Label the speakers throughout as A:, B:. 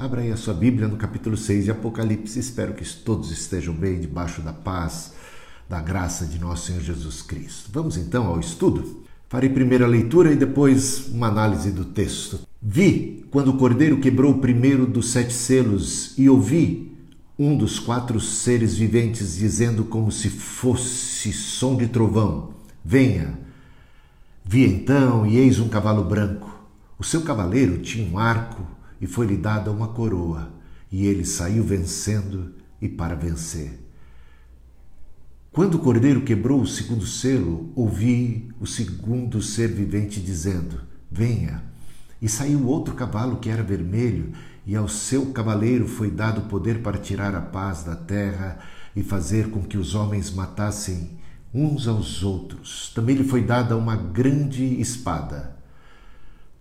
A: Abra aí a sua Bíblia no capítulo 6 de Apocalipse. Espero que todos estejam bem debaixo da paz, da graça de nosso Senhor Jesus Cristo. Vamos então ao estudo? Farei primeiro a leitura e depois uma análise do texto. Vi quando o cordeiro quebrou o primeiro dos sete selos e ouvi um dos quatro seres viventes dizendo como se fosse som de trovão: Venha. Vi então e eis um cavalo branco. O seu cavaleiro tinha um arco e foi-lhe dada uma coroa, e ele saiu vencendo e para vencer. Quando o cordeiro quebrou o segundo selo, ouvi o segundo ser vivente dizendo: Venha. E saiu outro cavalo que era vermelho, e ao seu cavaleiro foi dado poder para tirar a paz da terra e fazer com que os homens matassem uns aos outros. Também lhe foi dada uma grande espada.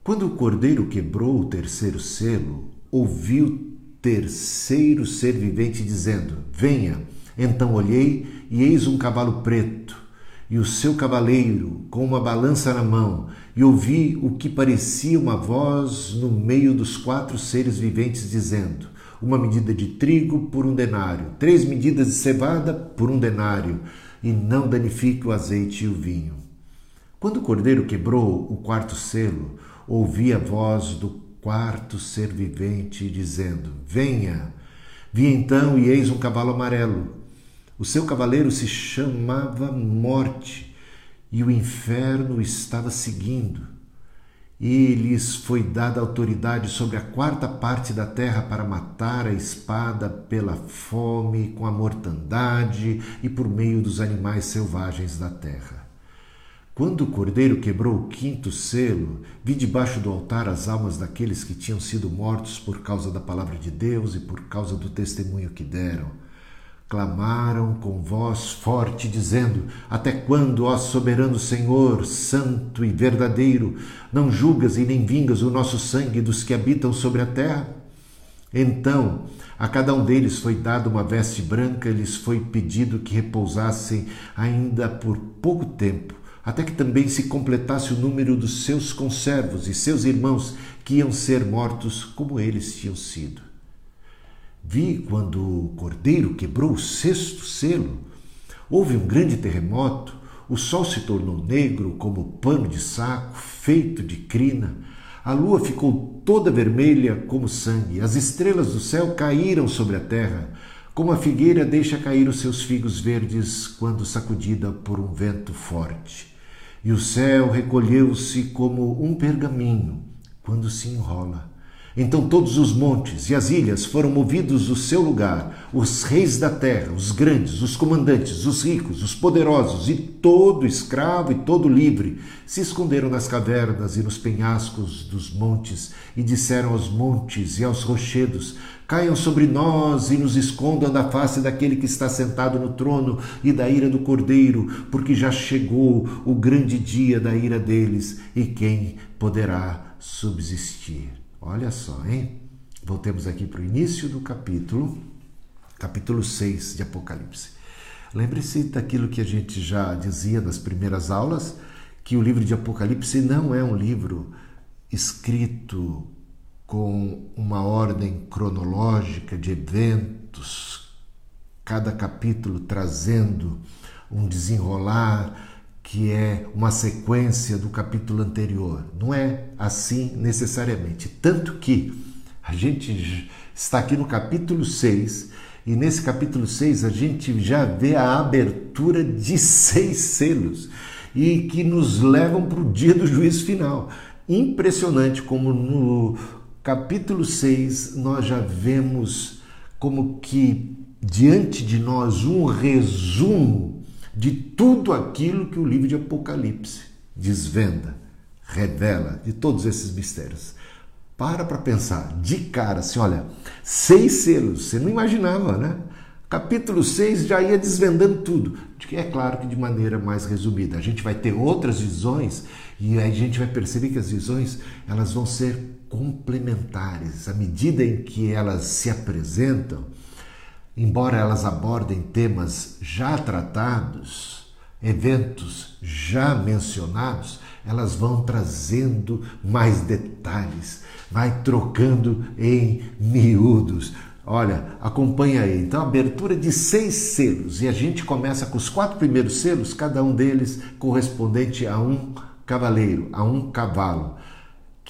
A: Quando o cordeiro quebrou o terceiro selo, ouvi o terceiro ser vivente dizendo: Venha. Então olhei e eis um cavalo preto, e o seu cavaleiro com uma balança na mão, e ouvi o que parecia uma voz no meio dos quatro seres viventes dizendo: Uma medida de trigo por um denário, três medidas de cevada por um denário, e não danifique o azeite e o vinho. Quando o cordeiro quebrou o quarto selo, ouvi a voz do quarto ser vivente dizendo: Venha. Vi então e eis um cavalo amarelo. O seu cavaleiro se chamava Morte, e o inferno estava seguindo. E lhes foi dada autoridade sobre a quarta parte da terra para matar a espada pela fome, com a mortandade e por meio dos animais selvagens da terra. Quando o cordeiro quebrou o quinto selo, vi debaixo do altar as almas daqueles que tinham sido mortos por causa da palavra de Deus e por causa do testemunho que deram. Clamaram com voz forte, dizendo: Até quando, ó soberano Senhor, santo e verdadeiro, não julgas e nem vingas o nosso sangue dos que habitam sobre a terra? Então, a cada um deles foi dada uma veste branca, e lhes foi pedido que repousassem ainda por pouco tempo até que também se completasse o número dos seus conservos e seus irmãos que iam ser mortos como eles tinham sido. Vi quando o cordeiro quebrou o sexto selo. Houve um grande terremoto, o sol se tornou negro como pano de saco feito de crina, a lua ficou toda vermelha como sangue, as estrelas do céu caíram sobre a terra, como a figueira deixa cair os seus figos verdes quando sacudida por um vento forte. E o céu recolheu-se como um pergaminho quando se enrola. Então todos os montes e as ilhas foram movidos do seu lugar, os reis da terra, os grandes, os comandantes, os ricos, os poderosos e todo escravo e todo livre se esconderam nas cavernas e nos penhascos dos montes e disseram aos montes e aos rochedos: Caiam sobre nós e nos escondam da face daquele que está sentado no trono e da ira do cordeiro, porque já chegou o grande dia da ira deles e quem poderá subsistir. Olha só, hein? Voltemos aqui para o início do capítulo, capítulo 6 de Apocalipse. Lembre-se daquilo que a gente já dizia nas primeiras aulas, que o livro de Apocalipse não é um livro escrito com uma ordem cronológica de eventos, cada capítulo trazendo um desenrolar que é uma sequência do capítulo anterior. Não é assim necessariamente. Tanto que a gente está aqui no capítulo 6 e nesse capítulo 6 a gente já vê a abertura de seis selos e que nos levam para o dia do juízo final. Impressionante como no capítulo 6 nós já vemos como que diante de nós um resumo de tudo aquilo que o livro de Apocalipse desvenda, revela, de todos esses mistérios. Para para pensar, de cara, assim, olha, seis selos, você não imaginava, né? Capítulo 6 já ia desvendando tudo. É claro que de maneira mais resumida. A gente vai ter outras visões e a gente vai perceber que as visões elas vão ser complementares. À medida em que elas se apresentam, embora elas abordem temas já tratados, eventos já mencionados, elas vão trazendo mais detalhes, vai trocando em miúdos. Olha, acompanha aí. Então, abertura de seis selos. E a gente começa com os quatro primeiros selos, cada um deles correspondente a um cavaleiro, a um cavalo.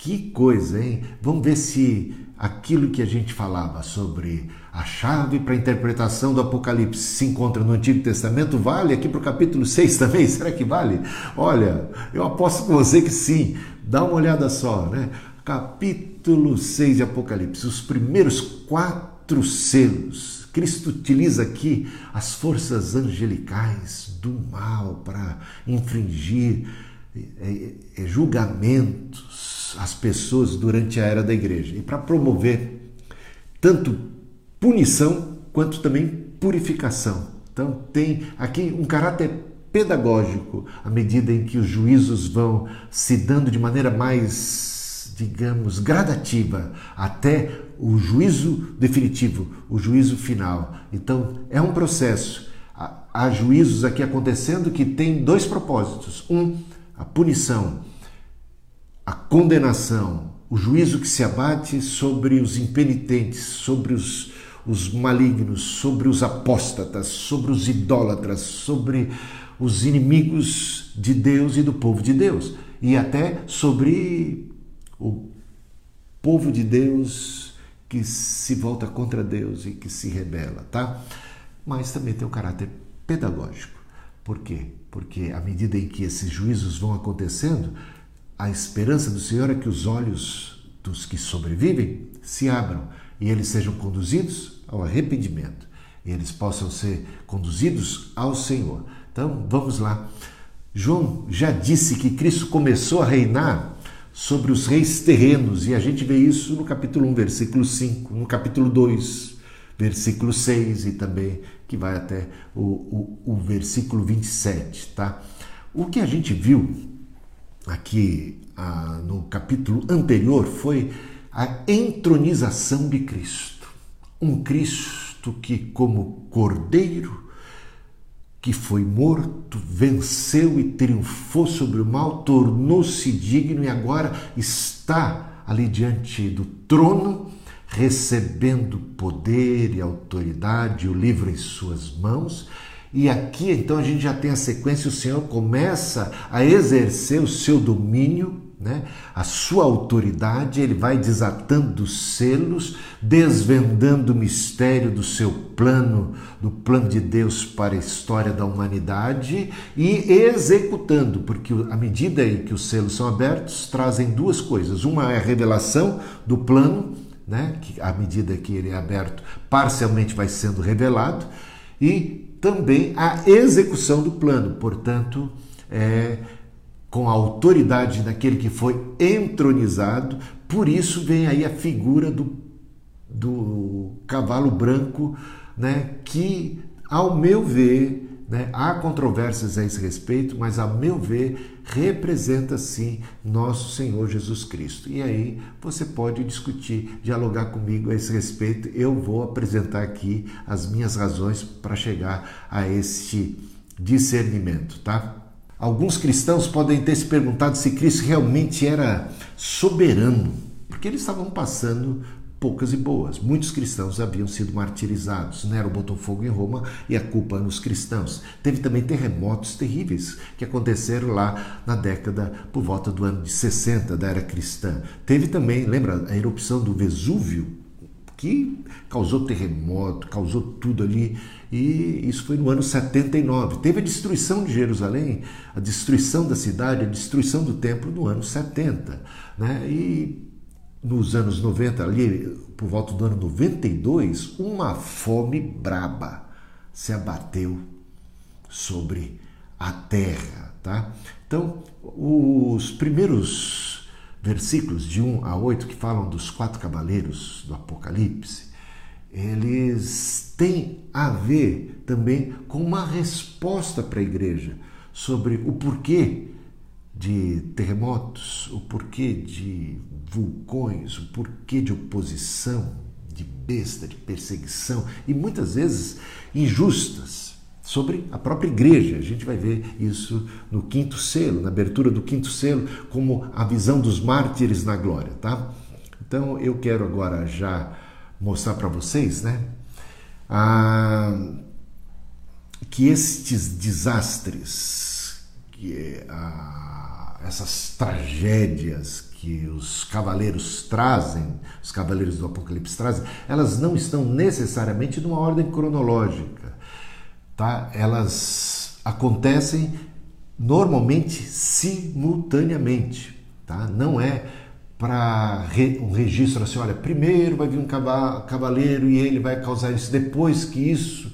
A: Que coisa, hein? Vamos ver se aquilo que a gente falava sobre a chave para a interpretação do Apocalipse se encontra no Antigo Testamento, vale aqui para o capítulo 6 também? Será que vale? Olha, eu aposto com você que sim. Dá uma olhada só, né? Capítulo 6 de Apocalipse, os primeiros quatro selos. Cristo utiliza aqui as forças angelicais do mal para infringir é, é, julgamentos às pessoas durante a era da igreja e para promover tanto punição quanto também purificação. Então tem aqui um caráter pedagógico à medida em que os juízos vão se dando de maneira mais, digamos, gradativa até o juízo definitivo, o juízo final. Então é um processo. Há juízos aqui acontecendo que tem dois propósitos. Um, a punição, a condenação, o juízo que se abate sobre os impenitentes, sobre os, os malignos, sobre os apóstatas, sobre os idólatras, sobre os inimigos de Deus e do povo de Deus, e até sobre o povo de Deus que se volta contra Deus e que se rebela, tá? Mas também tem um caráter pedagógico. Por quê? Porque à medida em que esses juízos vão acontecendo, a esperança do Senhor é que os olhos dos que sobrevivem se abram e eles sejam conduzidos ao arrependimento e eles possam ser conduzidos ao Senhor. Então, vamos lá. João já disse que Cristo começou a reinar sobre os reis terrenos e a gente vê isso no capítulo 1, versículo 5, no capítulo 2, versículo 6 e também que vai até o, o, o versículo 27, tá? O que a gente viu aqui no capítulo anterior foi a entronização de Cristo. Um Cristo que, como cordeiro, que foi morto, venceu e triunfou sobre o mal, tornou-se digno e agora está ali diante do trono recebendo poder e autoridade, o livro em suas mãos. E aqui então a gente já tem a sequência, o Senhor começa a exercer o seu domínio, né? a sua autoridade, ele vai desatando os selos, desvendando o mistério do seu plano, do plano de Deus para a história da humanidade e executando, porque à medida em que os selos são abertos, trazem duas coisas: uma é a revelação do plano né, que à medida que ele é aberto, parcialmente vai sendo revelado, e também a execução do plano, portanto, é, com a autoridade daquele que foi entronizado, por isso vem aí a figura do, do cavalo branco, né, que, ao meu ver, né? Há controvérsias a esse respeito, mas, a meu ver, representa sim nosso Senhor Jesus Cristo. E aí você pode discutir, dialogar comigo a esse respeito. Eu vou apresentar aqui as minhas razões para chegar a este discernimento, tá? Alguns cristãos podem ter se perguntado se Cristo realmente era soberano, porque eles estavam passando poucas e boas. Muitos cristãos haviam sido martirizados. Nero botou fogo em Roma e a culpa nos cristãos. Teve também terremotos terríveis que aconteceram lá na década por volta do ano de 60 da era cristã. Teve também, lembra, a erupção do Vesúvio, que causou terremoto, causou tudo ali, e isso foi no ano 79. Teve a destruição de Jerusalém, a destruição da cidade, a destruição do templo no ano 70. Né? E nos anos 90, ali por volta do ano 92, uma fome braba se abateu sobre a terra, tá? Então, os primeiros versículos de 1 a 8 que falam dos quatro cavaleiros do Apocalipse, eles têm a ver também com uma resposta para a igreja sobre o porquê de terremotos, o porquê de vulcões, o porquê de oposição, de besta, de perseguição e muitas vezes injustas sobre a própria igreja. A gente vai ver isso no quinto selo, na abertura do quinto selo, como a visão dos mártires na glória, tá? Então eu quero agora já mostrar para vocês, né? Que estes desastres, que ah, essas tragédias que os cavaleiros trazem, os cavaleiros do Apocalipse trazem, elas não estão necessariamente numa ordem cronológica, tá? Elas acontecem normalmente simultaneamente, tá? Não é para um registro assim, olha, primeiro vai vir um cavaleiro e ele vai causar isso, depois que isso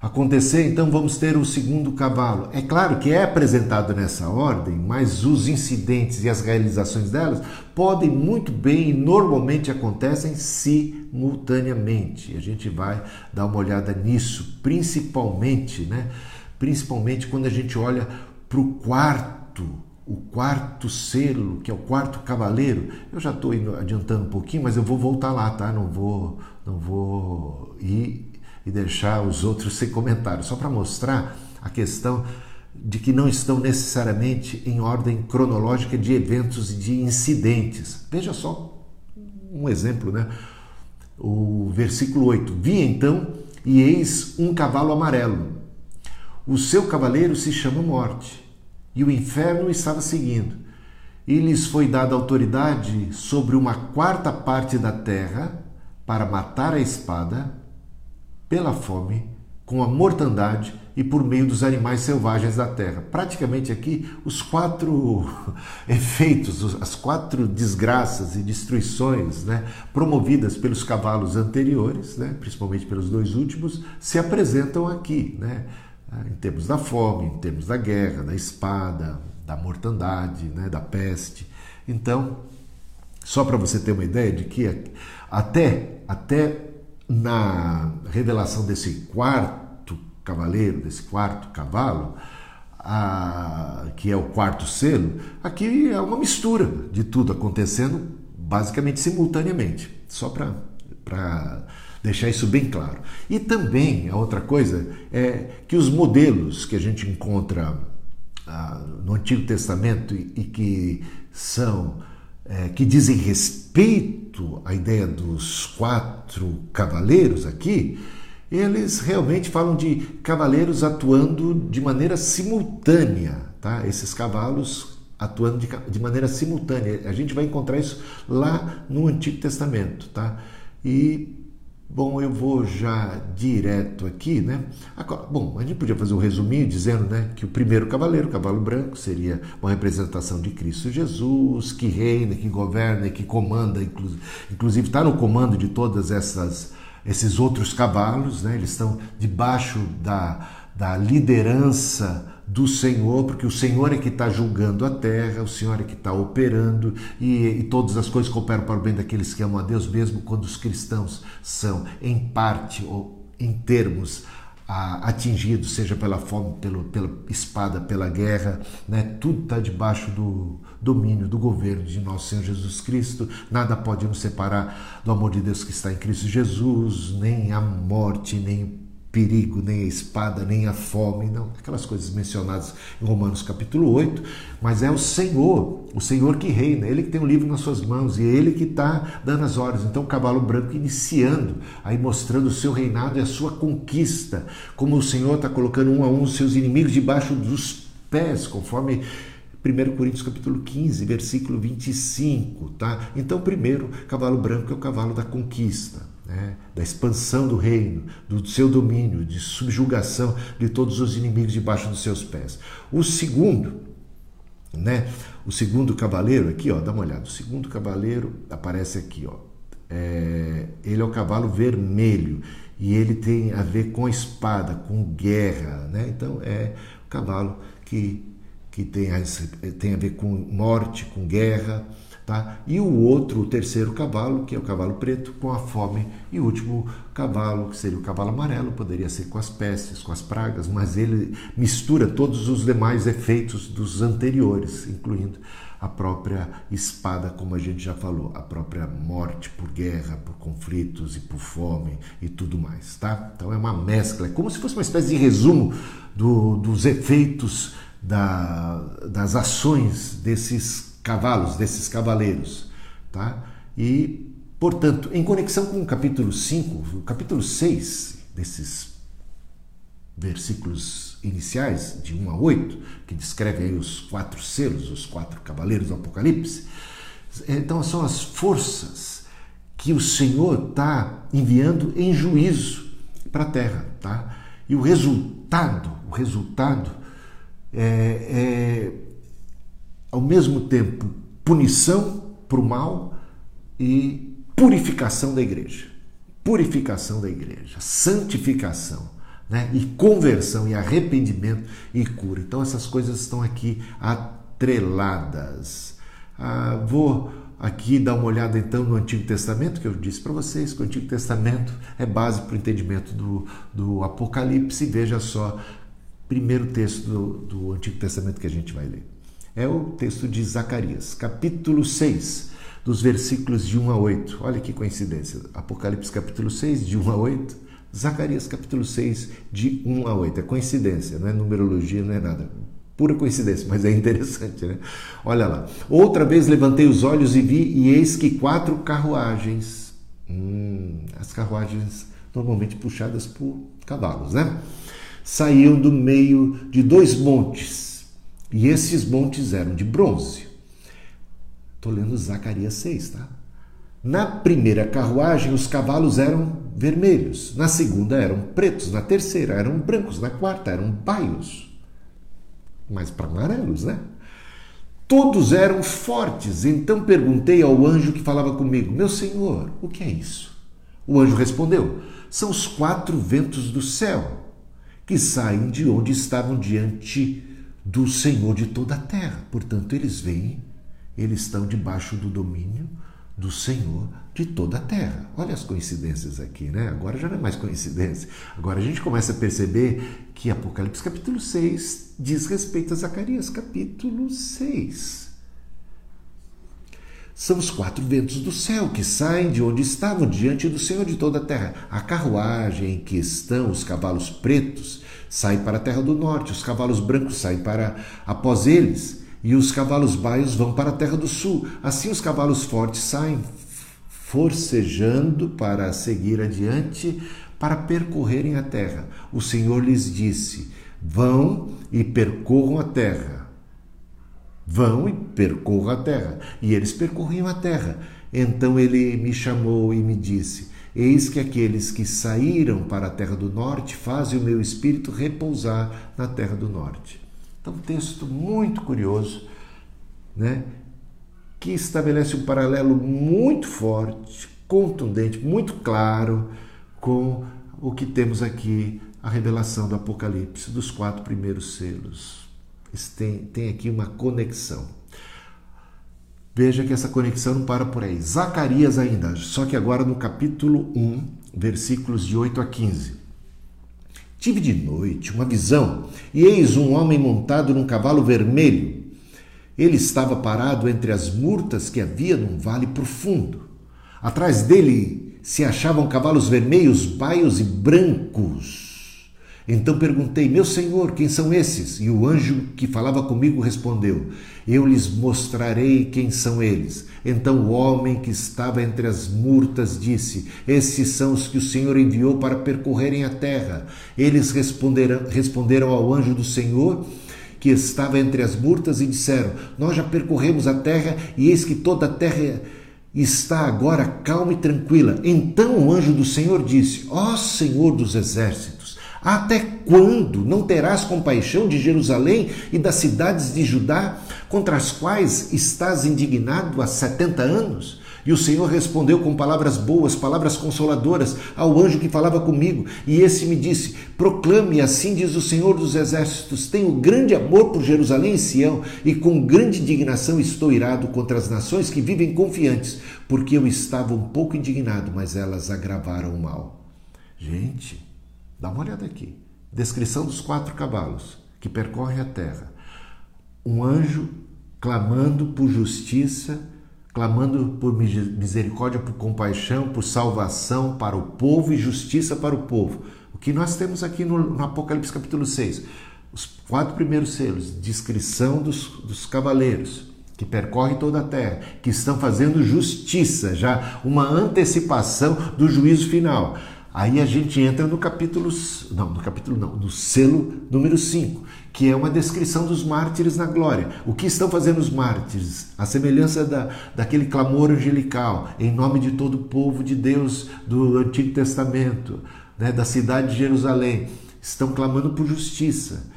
A: acontecer, então vamos ter o segundo cavalo. É claro que é apresentado nessa ordem, mas os incidentes e as realizações delas podem muito bem e normalmente acontecem simultaneamente. A gente vai dar uma olhada nisso, principalmente, né? Principalmente quando a gente olha para o quarto o quarto selo, que é o quarto cavaleiro. Eu já estou adiantando um pouquinho, mas eu vou voltar lá, tá? Não vou, não vou ir e deixar os outros sem comentário, só para mostrar a questão de que não estão necessariamente em ordem cronológica de eventos e de incidentes. Veja só um exemplo, né? O versículo 8: Vi então e eis um cavalo amarelo. O seu cavaleiro se chama Morte e o inferno estava seguindo. E lhes foi dada autoridade sobre uma quarta parte da terra para matar a espada, pela fome, com a mortandade e por meio dos animais selvagens da terra. Praticamente aqui os quatro efeitos, as quatro desgraças e destruições né, promovidas pelos cavalos anteriores, né, principalmente pelos dois últimos, se apresentam aqui. Né? Né, em termos da fome, em termos da guerra, da espada, da mortandade, né, da peste. Então, só para você ter uma ideia de que até, até na revelação desse quarto cavaleiro, desse quarto cavalo, a, que é o quarto selo, aqui é uma mistura de tudo acontecendo basicamente simultaneamente, só para deixar isso bem claro. E também, a outra coisa, é que os modelos que a gente encontra ah, no Antigo Testamento e, e que são, é, que dizem respeito à ideia dos quatro cavaleiros aqui, eles realmente falam de cavaleiros atuando de maneira simultânea, tá? Esses cavalos atuando de, de maneira simultânea. A gente vai encontrar isso lá no Antigo Testamento, tá? E Bom, eu vou já direto aqui, né? Bom, a gente podia fazer um resuminho dizendo, né, que o primeiro cavaleiro, o cavalo branco, seria uma representação de Cristo Jesus, que reina, que governa, que comanda, inclusive está no comando de todas essas esses outros cavalos, né? Eles estão debaixo da, da liderança do Senhor, porque o Senhor é que está julgando a terra, o Senhor é que está operando e, e, todas as coisas cooperam para o bem daqueles que amam a Deus, mesmo quando os cristãos são, em parte ou em termos, atingidos, seja pela fome, pelo, pela espada, pela guerra, né? tudo está debaixo do domínio, do governo de nosso Senhor Jesus Cristo. Nada pode nos separar do amor de Deus que está em Cristo Jesus, nem a morte, nem perigo, nem a espada, nem a fome, não, aquelas coisas mencionadas em Romanos capítulo 8, mas é o Senhor, o Senhor que reina, ele que tem o livro nas suas mãos e ele que está dando as ordens. Então, o cavalo branco iniciando, aí mostrando o seu reinado e a sua conquista, como o Senhor está colocando um a um os seus inimigos debaixo dos pés, conforme 1 Coríntios capítulo 15, versículo 25, tá? Então, primeiro, cavalo branco é o cavalo da conquista né, da expansão do reino, do seu domínio, de subjugação de todos os inimigos debaixo dos seus pés. O segundo, né, o segundo cavaleiro aqui, ó, dá uma olhada. O segundo cavaleiro aparece aqui, ó. É, ele é o cavalo vermelho e ele tem a ver com espada, com guerra, né? Então é o cavalo que que tem a, tem a ver com morte, com guerra, Tá? E o outro, o terceiro cavalo, que é o cavalo preto, com a fome. E o último cavalo, que seria o cavalo amarelo, poderia ser com as pestes, com as pragas, mas ele mistura todos os demais efeitos dos anteriores, incluindo a própria espada, como a gente já falou, a própria morte por guerra, por conflitos e por fome e tudo mais, tá? Então é uma mescla, é como se fosse uma espécie de resumo do, dos efeitos da, das ações desses cavalos, desses cavaleiros, tá? E, portanto, em conexão com o capítulo 5, o capítulo 6 desses versículos iniciais, de 1 a 8, que descrevem os quatro selos, os quatro cavaleiros do Apocalipse. Então, são as forças que o Senhor está enviando em juízo para a terra. Tá? E o resultado, o resultado é, é ao mesmo tempo punição para o mal e purificação da igreja. Purificação da igreja, santificação né? e conversão, e arrependimento e cura. Então essas coisas estão aqui atreladas. Ah, vou aqui dar uma olhada então no Antigo Testamento, que eu disse para vocês que o Antigo Testamento é base para o entendimento do, do Apocalipse. Veja só, primeiro texto do, do Antigo Testamento que a gente vai ler. É o texto de Zacarias, capítulo 6, dos versículos de 1 a 8. Olha que coincidência. Apocalipse capítulo 6, de 1 a 8 Zacarias capítulo 6, de 1 a 8. É coincidência, não é numerologia, não é nada. Pura coincidência, mas é interessante, né? Olha lá. Outra vez levantei os olhos e vi, e eis que quatro carruagens, hum, as carruagens normalmente puxadas por cavalos, né? Saíam do meio de dois montes, e esses montes eram de bronze. Estou lendo Zacarias 6, tá? Na primeira carruagem, os cavalos eram vermelhos, na segunda eram pretos, na terceira eram brancos, na quarta eram baios, mas para amarelos, né? Todos eram fortes. Então perguntei ao anjo que falava comigo: Meu senhor, o que é isso? O anjo respondeu: São os quatro ventos do céu que saem de onde estavam diante do Senhor de toda a terra. Portanto, eles vêm, eles estão debaixo do domínio do Senhor de toda a terra. Olha as coincidências aqui, né? Agora já não é mais coincidência. Agora a gente começa a perceber que Apocalipse capítulo 6 diz respeito a Zacarias capítulo 6. São os quatro ventos do céu que saem de onde estavam diante do Senhor de toda a terra. A carruagem em que estão os cavalos pretos sai para a terra do norte, os cavalos brancos saem para após eles e os cavalos baios vão para a terra do sul. Assim os cavalos fortes saem forcejando para seguir adiante, para percorrerem a terra. O Senhor lhes disse: Vão e percorram a terra. Vão e percorram a terra. E eles percorriam a terra. Então ele me chamou e me disse: Eis que aqueles que saíram para a terra do norte fazem o meu espírito repousar na terra do norte. Então, um texto muito curioso, né? que estabelece um paralelo muito forte, contundente, muito claro com o que temos aqui, a revelação do Apocalipse, dos quatro primeiros selos. Tem, tem aqui uma conexão. Veja que essa conexão não para por aí. Zacarias ainda, só que agora no capítulo 1, versículos de 8 a 15. Tive de noite uma visão, e eis um homem montado num cavalo vermelho. Ele estava parado entre as murtas que havia num vale profundo. Atrás dele se achavam cavalos vermelhos, baios e brancos. Então perguntei: Meu senhor, quem são esses? E o anjo que falava comigo respondeu: Eu lhes mostrarei quem são eles. Então o homem que estava entre as murtas disse: Esses são os que o Senhor enviou para percorrerem a terra. Eles responderam, responderam ao anjo do Senhor que estava entre as murtas e disseram: Nós já percorremos a terra e eis que toda a terra está agora calma e tranquila. Então o anjo do Senhor disse: Ó Senhor dos exércitos, até quando não terás compaixão de Jerusalém e das cidades de Judá, contra as quais estás indignado há setenta anos? E o Senhor respondeu com palavras boas, palavras consoladoras ao anjo que falava comigo. E esse me disse: Proclame, assim diz o Senhor dos Exércitos: Tenho grande amor por Jerusalém e Sião, e com grande indignação estou irado contra as nações que vivem confiantes, porque eu estava um pouco indignado, mas elas agravaram o mal. Gente, dá uma olhada aqui. Descrição dos quatro cavalos que percorrem a terra. Um anjo clamando por justiça, clamando por misericórdia, por compaixão, por salvação para o povo e justiça para o povo. O que nós temos aqui no, no Apocalipse capítulo 6? Os quatro primeiros selos, descrição dos, dos cavaleiros que percorrem toda a terra, que estão fazendo justiça, já uma antecipação do juízo final. Aí a gente entra no capítulo, não, no capítulo não, no selo número 5, que é uma descrição dos mártires na glória. O que estão fazendo os mártires? A semelhança da, daquele clamor angelical, em nome de todo o povo de Deus do Antigo Testamento, né, da cidade de Jerusalém, estão clamando por justiça.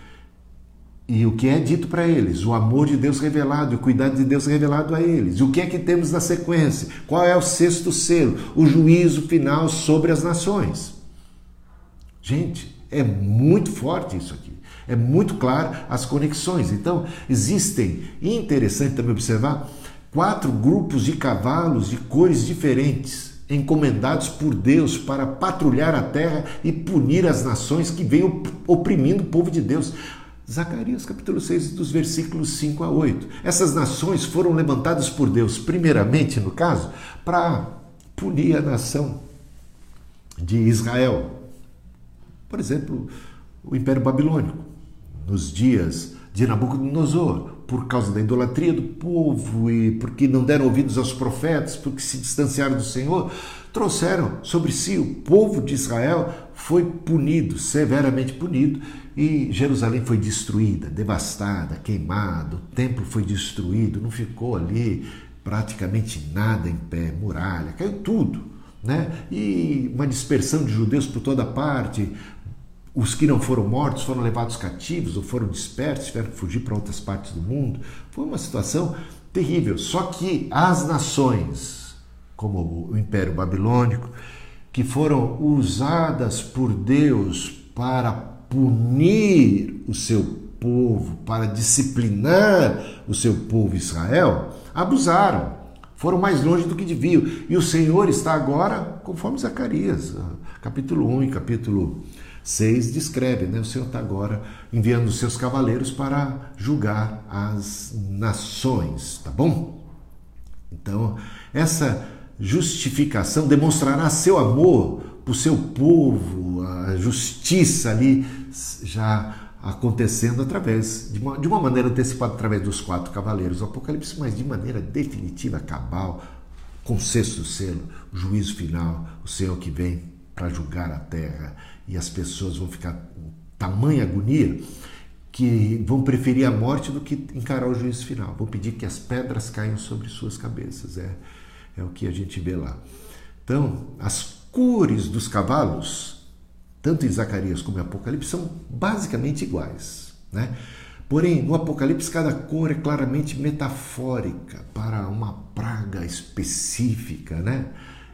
A: E o que é dito para eles? O amor de Deus revelado, o cuidado de Deus revelado a eles. E o que é que temos na sequência? Qual é o sexto selo? O juízo final sobre as nações. Gente, é muito forte isso aqui. É muito claro as conexões. Então, existem, e interessante também observar, quatro grupos de cavalos de cores diferentes, encomendados por Deus para patrulhar a terra e punir as nações que vêm oprimindo o povo de Deus. Zacarias capítulo 6, dos versículos 5 a 8. Essas nações foram levantadas por Deus, primeiramente, no caso, para punir a nação de Israel. Por exemplo, o Império Babilônico, nos dias de Nabucodonosor, por causa da idolatria do povo e porque não deram ouvidos aos profetas, porque se distanciaram do Senhor, trouxeram sobre si o povo de Israel foi punido, severamente punido, e Jerusalém foi destruída, devastada, queimada, o templo foi destruído, não ficou ali praticamente nada em pé, muralha, caiu tudo. Né? E uma dispersão de judeus por toda parte. Os que não foram mortos foram levados cativos ou foram dispersos, tiveram que fugir para outras partes do mundo. Foi uma situação terrível. Só que as nações, como o Império Babilônico, que foram usadas por Deus para punir o seu povo, para disciplinar o seu povo Israel, abusaram, foram mais longe do que deviam. E o Senhor está agora, conforme Zacarias, capítulo 1 e capítulo 6 descreve, né? O Senhor está agora enviando os seus cavaleiros para julgar as nações, tá bom? Então, essa justificação demonstrará seu amor o seu povo, a justiça ali já acontecendo através, de uma, de uma maneira antecipada, através dos quatro cavaleiros do Apocalipse, mas de maneira definitiva, cabal, com o sexto selo, juízo final, o Senhor que vem para julgar a terra e as pessoas vão ficar em tamanha agonia que vão preferir a morte do que encarar o juízo final. Vão pedir que as pedras caiam sobre suas cabeças. É, é o que a gente vê lá. Então, as cores dos cavalos, tanto em Zacarias como em Apocalipse, são basicamente iguais. Né? Porém, no Apocalipse, cada cor é claramente metafórica para uma praga específica. Né?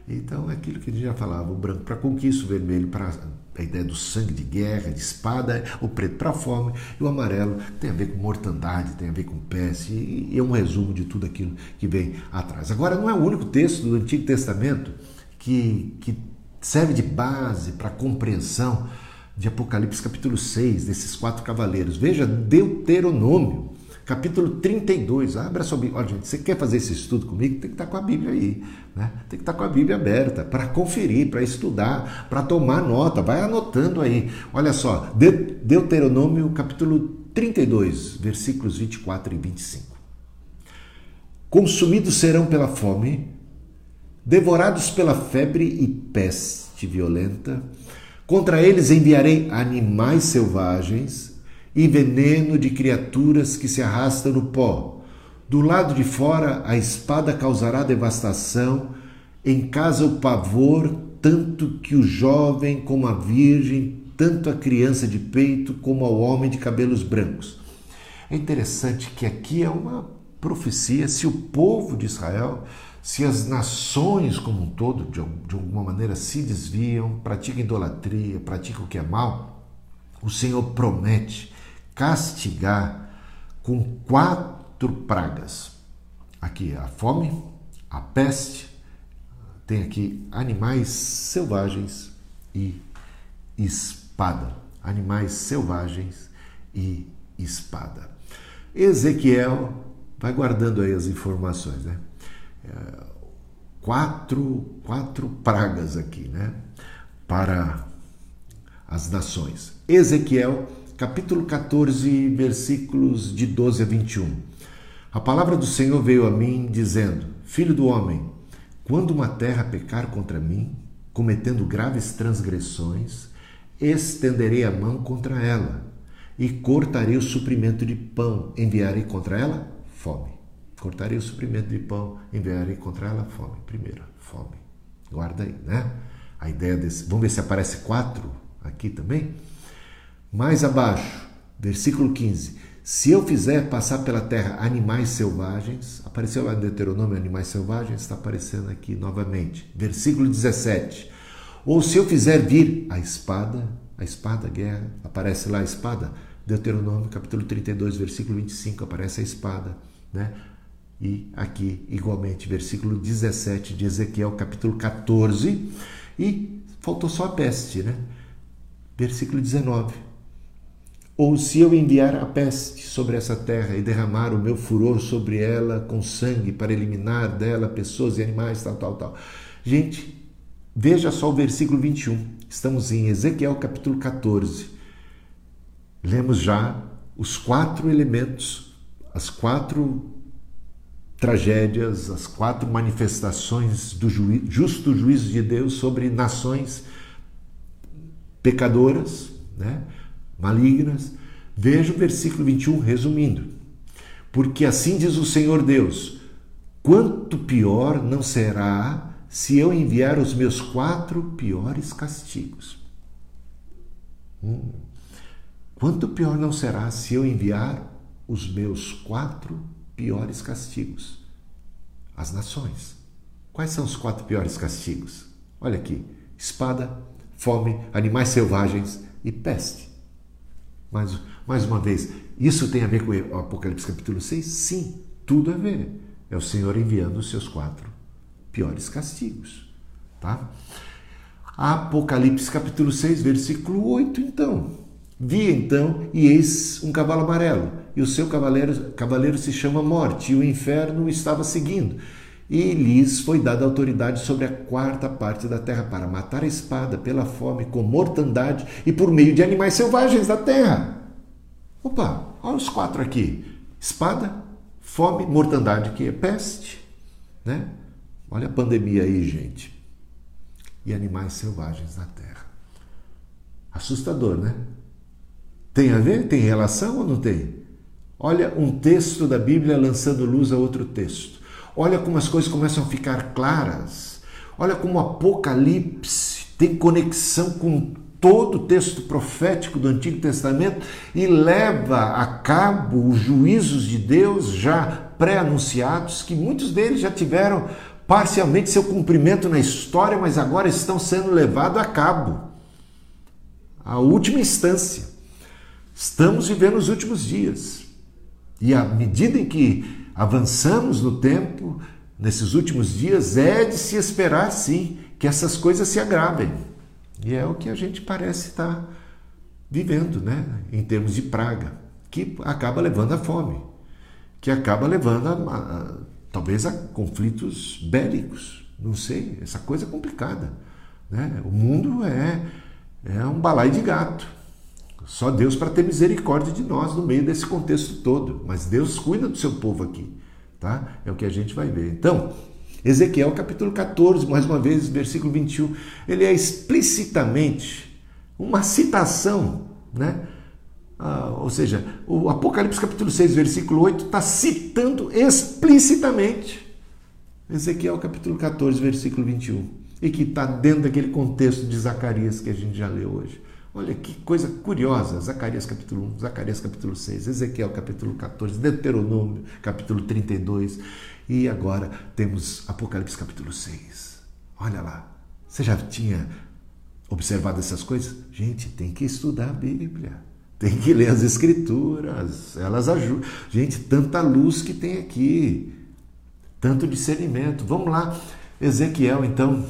A: Então, é aquilo que a gente já falava: o branco para conquista, o vermelho para a ideia do sangue de guerra, de espada, o preto para fome, e o amarelo tem a ver com mortandade, tem a ver com peste, e é um resumo de tudo aquilo que vem atrás. Agora, não é o único texto do Antigo Testamento que, que serve de base para a compreensão de Apocalipse capítulo 6, desses quatro cavaleiros. Veja Deuteronômio, capítulo 32. Abra sua Bíblia. Olha, gente, você quer fazer esse estudo comigo? Tem que estar com a Bíblia aí. Né? Tem que estar com a Bíblia aberta para conferir, para estudar, para tomar nota. Vai anotando aí. Olha só, Deuteronômio, capítulo 32, versículos 24 e 25. Consumidos serão pela fome devorados pela febre e peste violenta. Contra eles enviarei animais selvagens e veneno de criaturas que se arrastam no pó. Do lado de fora a espada causará devastação, em casa o pavor, tanto que o jovem como a virgem, tanto a criança de peito como ao homem de cabelos brancos. É interessante que aqui é uma profecia se o povo de Israel se as nações como um todo, de, de alguma maneira, se desviam, praticam idolatria, praticam o que é mal, o Senhor promete castigar com quatro pragas. Aqui a fome, a peste, tem aqui animais selvagens e espada. Animais selvagens e espada. Ezequiel vai guardando aí as informações, né? Quatro, quatro pragas aqui, né? Para as nações. Ezequiel, capítulo 14, versículos de 12 a 21. A palavra do Senhor veio a mim, dizendo: Filho do homem, quando uma terra pecar contra mim, cometendo graves transgressões, estenderei a mão contra ela e cortarei o suprimento de pão, enviarei contra ela fome. Cortarei o suprimento de pão, enviarei contra ela fome. Primeiro, fome. Guarda aí, né? A ideia desse. Vamos ver se aparece quatro aqui também. Mais abaixo, versículo 15. Se eu fizer passar pela terra animais selvagens, apareceu lá em Deuteronômio animais selvagens, está aparecendo aqui novamente. Versículo 17. Ou se eu fizer vir a espada, a espada, a guerra, aparece lá a espada. Deuteronômio capítulo 32, versículo 25, aparece a espada, né? E aqui, igualmente, versículo 17 de Ezequiel, capítulo 14, e faltou só a peste, né? Versículo 19. Ou se eu enviar a peste sobre essa terra e derramar o meu furor sobre ela com sangue para eliminar dela pessoas e animais, tal, tal, tal. Gente, veja só o versículo 21. Estamos em Ezequiel capítulo 14. Lemos já os quatro elementos, as quatro tragédias, as quatro manifestações do justo juízo de Deus sobre nações pecadoras, né? malignas. Veja o versículo 21 resumindo. Porque assim diz o Senhor Deus: quanto pior não será se eu enviar os meus quatro piores castigos. Hum. Quanto pior não será se eu enviar os meus quatro piores castigos às nações. Quais são os quatro piores castigos? Olha aqui: espada, fome, animais selvagens e peste. Mais, mais uma vez, isso tem a ver com o Apocalipse capítulo 6? Sim, tudo a ver. É o Senhor enviando os seus quatro piores castigos. Tá? Apocalipse capítulo 6, versículo 8, então. Vi então, e eis um cavalo amarelo, e o seu cavaleiro, cavaleiro se chama Morte, e o inferno estava seguindo. E lhes foi dada autoridade sobre a quarta parte da terra para matar a espada, pela fome, com mortandade e por meio de animais selvagens da terra. Opa, olha os quatro aqui: espada, fome, mortandade, que é peste, né? Olha a pandemia aí, gente. E animais selvagens na terra. Assustador, né? Tem a ver? Tem relação ou não tem? Olha um texto da Bíblia lançando luz a outro texto. Olha como as coisas começam a ficar claras. Olha como o Apocalipse tem conexão com todo o texto profético do Antigo Testamento e leva a cabo os juízos de Deus já pré-anunciados, que muitos deles já tiveram parcialmente seu cumprimento na história, mas agora estão sendo levados a cabo. A última instância. Estamos vivendo os últimos dias. E à medida em que avançamos no tempo, nesses últimos dias, é de se esperar sim que essas coisas se agravem. E é o que a gente parece estar vivendo, né? Em termos de praga, que acaba levando à fome, que acaba levando a, a, talvez a conflitos bélicos. Não sei, essa coisa é complicada. Né? O mundo é, é um balai de gato. Só Deus para ter misericórdia de nós no meio desse contexto todo. Mas Deus cuida do seu povo aqui. Tá? É o que a gente vai ver. Então, Ezequiel capítulo 14, mais uma vez, versículo 21, ele é explicitamente uma citação, né? Ah, ou seja, o Apocalipse capítulo 6, versículo 8 está citando explicitamente Ezequiel capítulo 14, versículo 21, e que está dentro daquele contexto de Zacarias que a gente já leu hoje. Olha que coisa curiosa, Zacarias capítulo 1, Zacarias capítulo 6, Ezequiel capítulo 14, Deuteronômio capítulo 32 e agora temos Apocalipse capítulo 6. Olha lá, você já tinha observado essas coisas? Gente, tem que estudar a Bíblia. Tem que ler as escrituras, elas ajudam. Gente, tanta luz que tem aqui, tanto discernimento. Vamos lá, Ezequiel, então,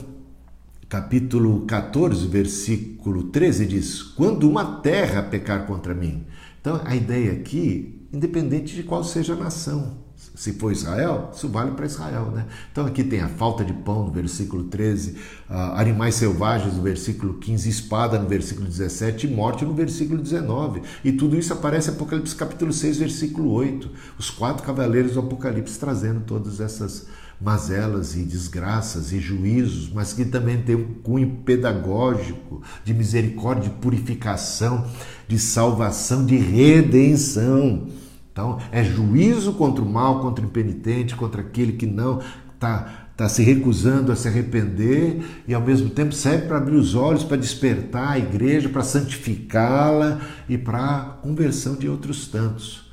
A: capítulo 14, versículo 13 diz: Quando uma terra pecar contra mim. Então, a ideia aqui, independente de qual seja a nação, se for Israel, isso vale para Israel. Né? Então aqui tem a falta de pão no versículo 13, uh, animais selvagens no versículo 15, espada no versículo 17 e morte no versículo 19. E tudo isso aparece em Apocalipse capítulo 6, versículo 8. Os quatro cavaleiros do Apocalipse trazendo todas essas mazelas e desgraças e juízos, mas que também tem um cunho pedagógico, de misericórdia, de purificação, de salvação, de redenção. Então, é juízo contra o mal, contra o impenitente, contra aquele que não está tá se recusando a se arrepender e ao mesmo tempo serve para abrir os olhos, para despertar a igreja, para santificá-la e para a conversão de outros tantos.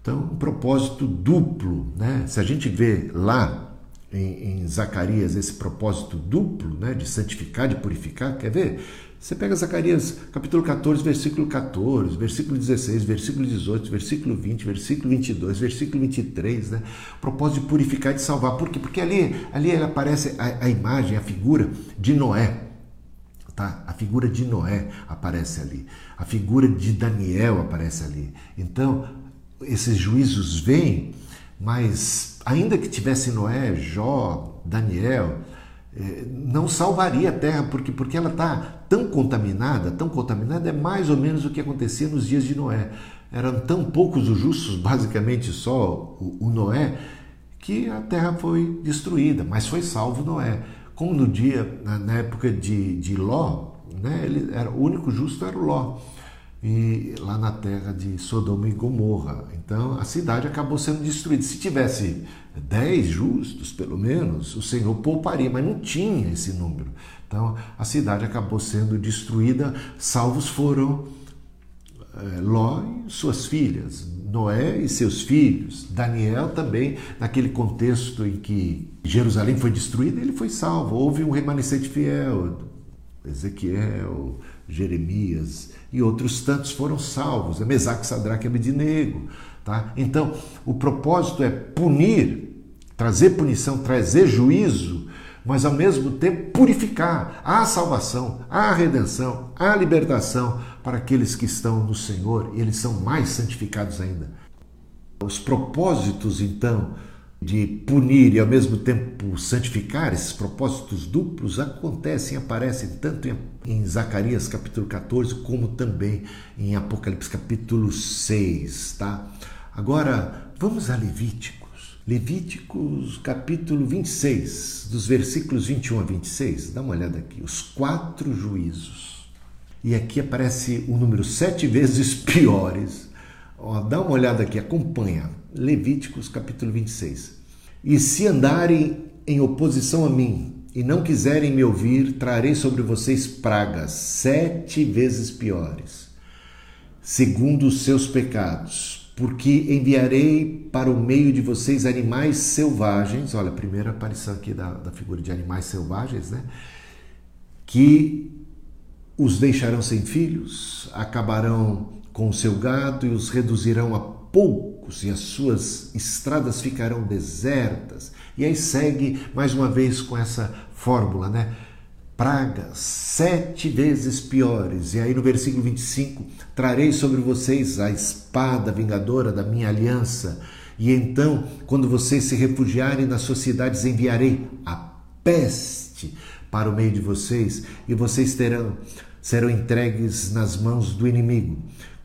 A: Então, um propósito duplo, né? Se a gente vê lá em, em Zacarias esse propósito duplo, né, de santificar, de purificar, quer ver? Você pega Zacarias capítulo 14, versículo 14, versículo 16, versículo 18, versículo 20, versículo 22, versículo 23, né? Propósito de purificar e de salvar. Por quê? Porque ali, ali aparece a, a imagem, a figura de Noé. Tá? A figura de Noé aparece ali. A figura de Daniel aparece ali. Então, esses juízos vêm, mas ainda que tivesse Noé, Jó, Daniel, é, não salvaria a terra, porque, porque ela está tão contaminada, tão contaminada, é mais ou menos o que acontecia nos dias de Noé. Eram tão poucos os justos, basicamente só o, o Noé, que a terra foi destruída, mas foi salvo Noé. Como no dia, na, na época de, de Ló, né, ele era, o único justo era o Ló e lá na terra de Sodoma e Gomorra. Então a cidade acabou sendo destruída. Se tivesse dez justos, pelo menos, o Senhor pouparia, mas não tinha esse número. Então a cidade acabou sendo destruída, salvos foram é, Ló e suas filhas, Noé e seus filhos, Daniel também, naquele contexto em que Jerusalém foi destruída, ele foi salvo. Houve um remanescente fiel, Ezequiel, Jeremias e outros tantos foram salvos, é Mesaque, Sadraque e Abednego. Tá? Então, o propósito é punir, trazer punição, trazer juízo, mas ao mesmo tempo purificar. a salvação, a redenção, a libertação para aqueles que estão no Senhor e eles são mais santificados ainda. Os propósitos, então, de punir e ao mesmo tempo santificar, esses propósitos duplos acontecem, aparecem tanto em, Zacarias capítulo 14 como também em Apocalipse capítulo 6, tá? Agora, vamos a Levíticos. Levíticos capítulo 26, dos versículos 21 a 26. Dá uma olhada aqui, os quatro juízos. E aqui aparece o número sete vezes piores. Ó, dá uma olhada aqui, acompanha. Levíticos capítulo 26. E se andarem em oposição a mim e não quiserem me ouvir, trarei sobre vocês pragas sete vezes piores, segundo os seus pecados, porque enviarei para o meio de vocês animais selvagens. Olha, a primeira aparição aqui da, da figura de animais selvagens, né? Que os deixarão sem filhos, acabarão com o seu gado e os reduzirão a poucos e as suas estradas ficarão desertas. E aí segue mais uma vez com essa fórmula, né? Pragas sete vezes piores. E aí no versículo 25: Trarei sobre vocês a espada vingadora da minha aliança. E então, quando vocês se refugiarem nas suas cidades, enviarei a peste para o meio de vocês, e vocês terão serão entregues nas mãos do inimigo.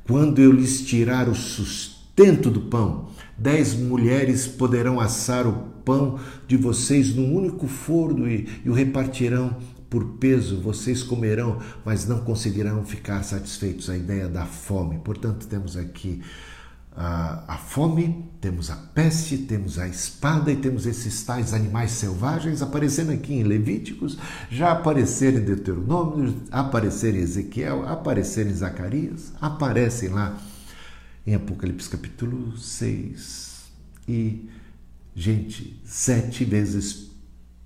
A: Quando eu lhes tirar o sustento, sustento do pão. Dez mulheres poderão assar o pão de vocês num único forno e, e o repartirão por peso. Vocês comerão, mas não conseguirão ficar satisfeitos. A ideia da fome. Portanto, temos aqui a, a fome, temos a peste, temos a espada e temos esses tais animais selvagens aparecendo aqui em Levíticos, já apareceram em Deuteronômio, apareceram em Ezequiel, apareceram em Zacarias, aparecem lá em Apocalipse capítulo 6. E, gente, sete vezes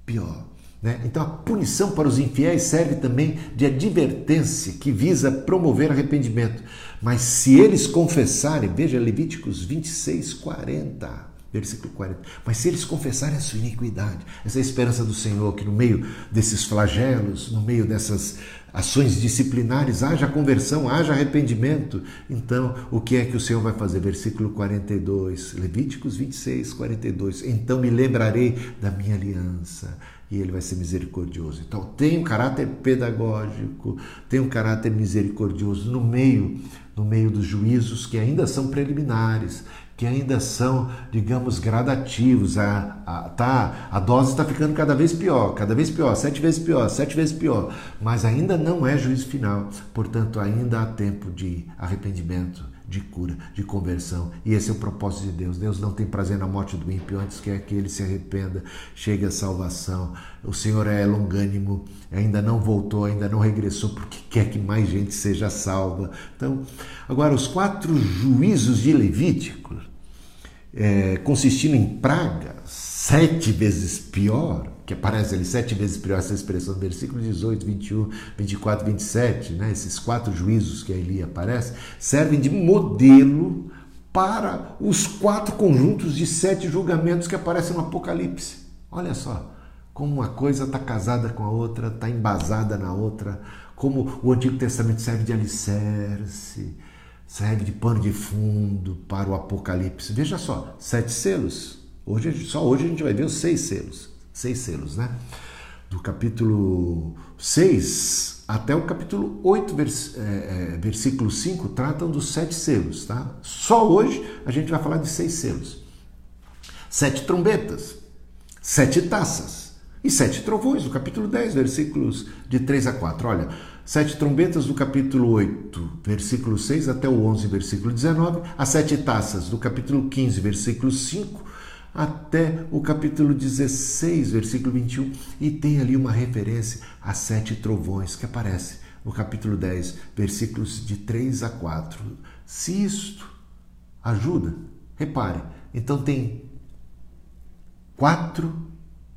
A: pior. Né? Então, a punição para os infiéis serve também de advertência que visa promover arrependimento. Mas se eles confessarem, veja Levíticos 26, 40 versículo 40. Mas se eles confessarem a sua iniquidade, essa é esperança do Senhor, que no meio desses flagelos, no meio dessas ações disciplinares, haja conversão, haja arrependimento. Então, o que é que o Senhor vai fazer? Versículo 42, Levíticos 26, 42. Então me lembrarei da minha aliança e ele vai ser misericordioso. Então, tem um caráter pedagógico, tem um caráter misericordioso no meio, no meio dos juízos que ainda são preliminares, que ainda são, digamos, gradativos. A, a, tá, a dose está ficando cada vez pior, cada vez pior, sete vezes pior, sete vezes pior, mas ainda não é juízo final. Portanto, ainda há tempo de arrependimento, de cura, de conversão. E esse é o propósito de Deus. Deus não tem prazer na morte do ímpio, antes quer que ele se arrependa, chegue à salvação. O Senhor é longânimo, ainda não voltou, ainda não regressou, porque quer que mais gente seja salva. Então, agora, os quatro juízos de Levítico é, consistindo em praga, sete vezes pior, que aparece ali sete vezes pior essa expressão versículo 18, 21, 24, 27, né? esses quatro juízos que ali aparecem, servem de modelo para os quatro conjuntos de sete julgamentos que aparecem no Apocalipse. Olha só, como uma coisa está casada com a outra, está embasada na outra, como o Antigo Testamento serve de alicerce, serve de pano de fundo para o Apocalipse. Veja só, sete selos. Hoje, só hoje a gente vai ver os seis selos. Seis selos, né? Do capítulo 6 até o capítulo 8, vers, é, é, versículo 5, tratam dos sete selos, tá? Só hoje a gente vai falar de seis selos. Sete trombetas, sete taças e sete trovões, do capítulo 10, versículos de 3 a 4. Olha, sete trombetas do capítulo 8, versículo 6 até o 11, versículo 19, as sete taças do capítulo 15, versículo 5 até o capítulo 16, versículo 21, e tem ali uma referência a sete trovões que aparece no capítulo 10, versículos de 3 a 4. Se isto ajuda, repare, então tem quatro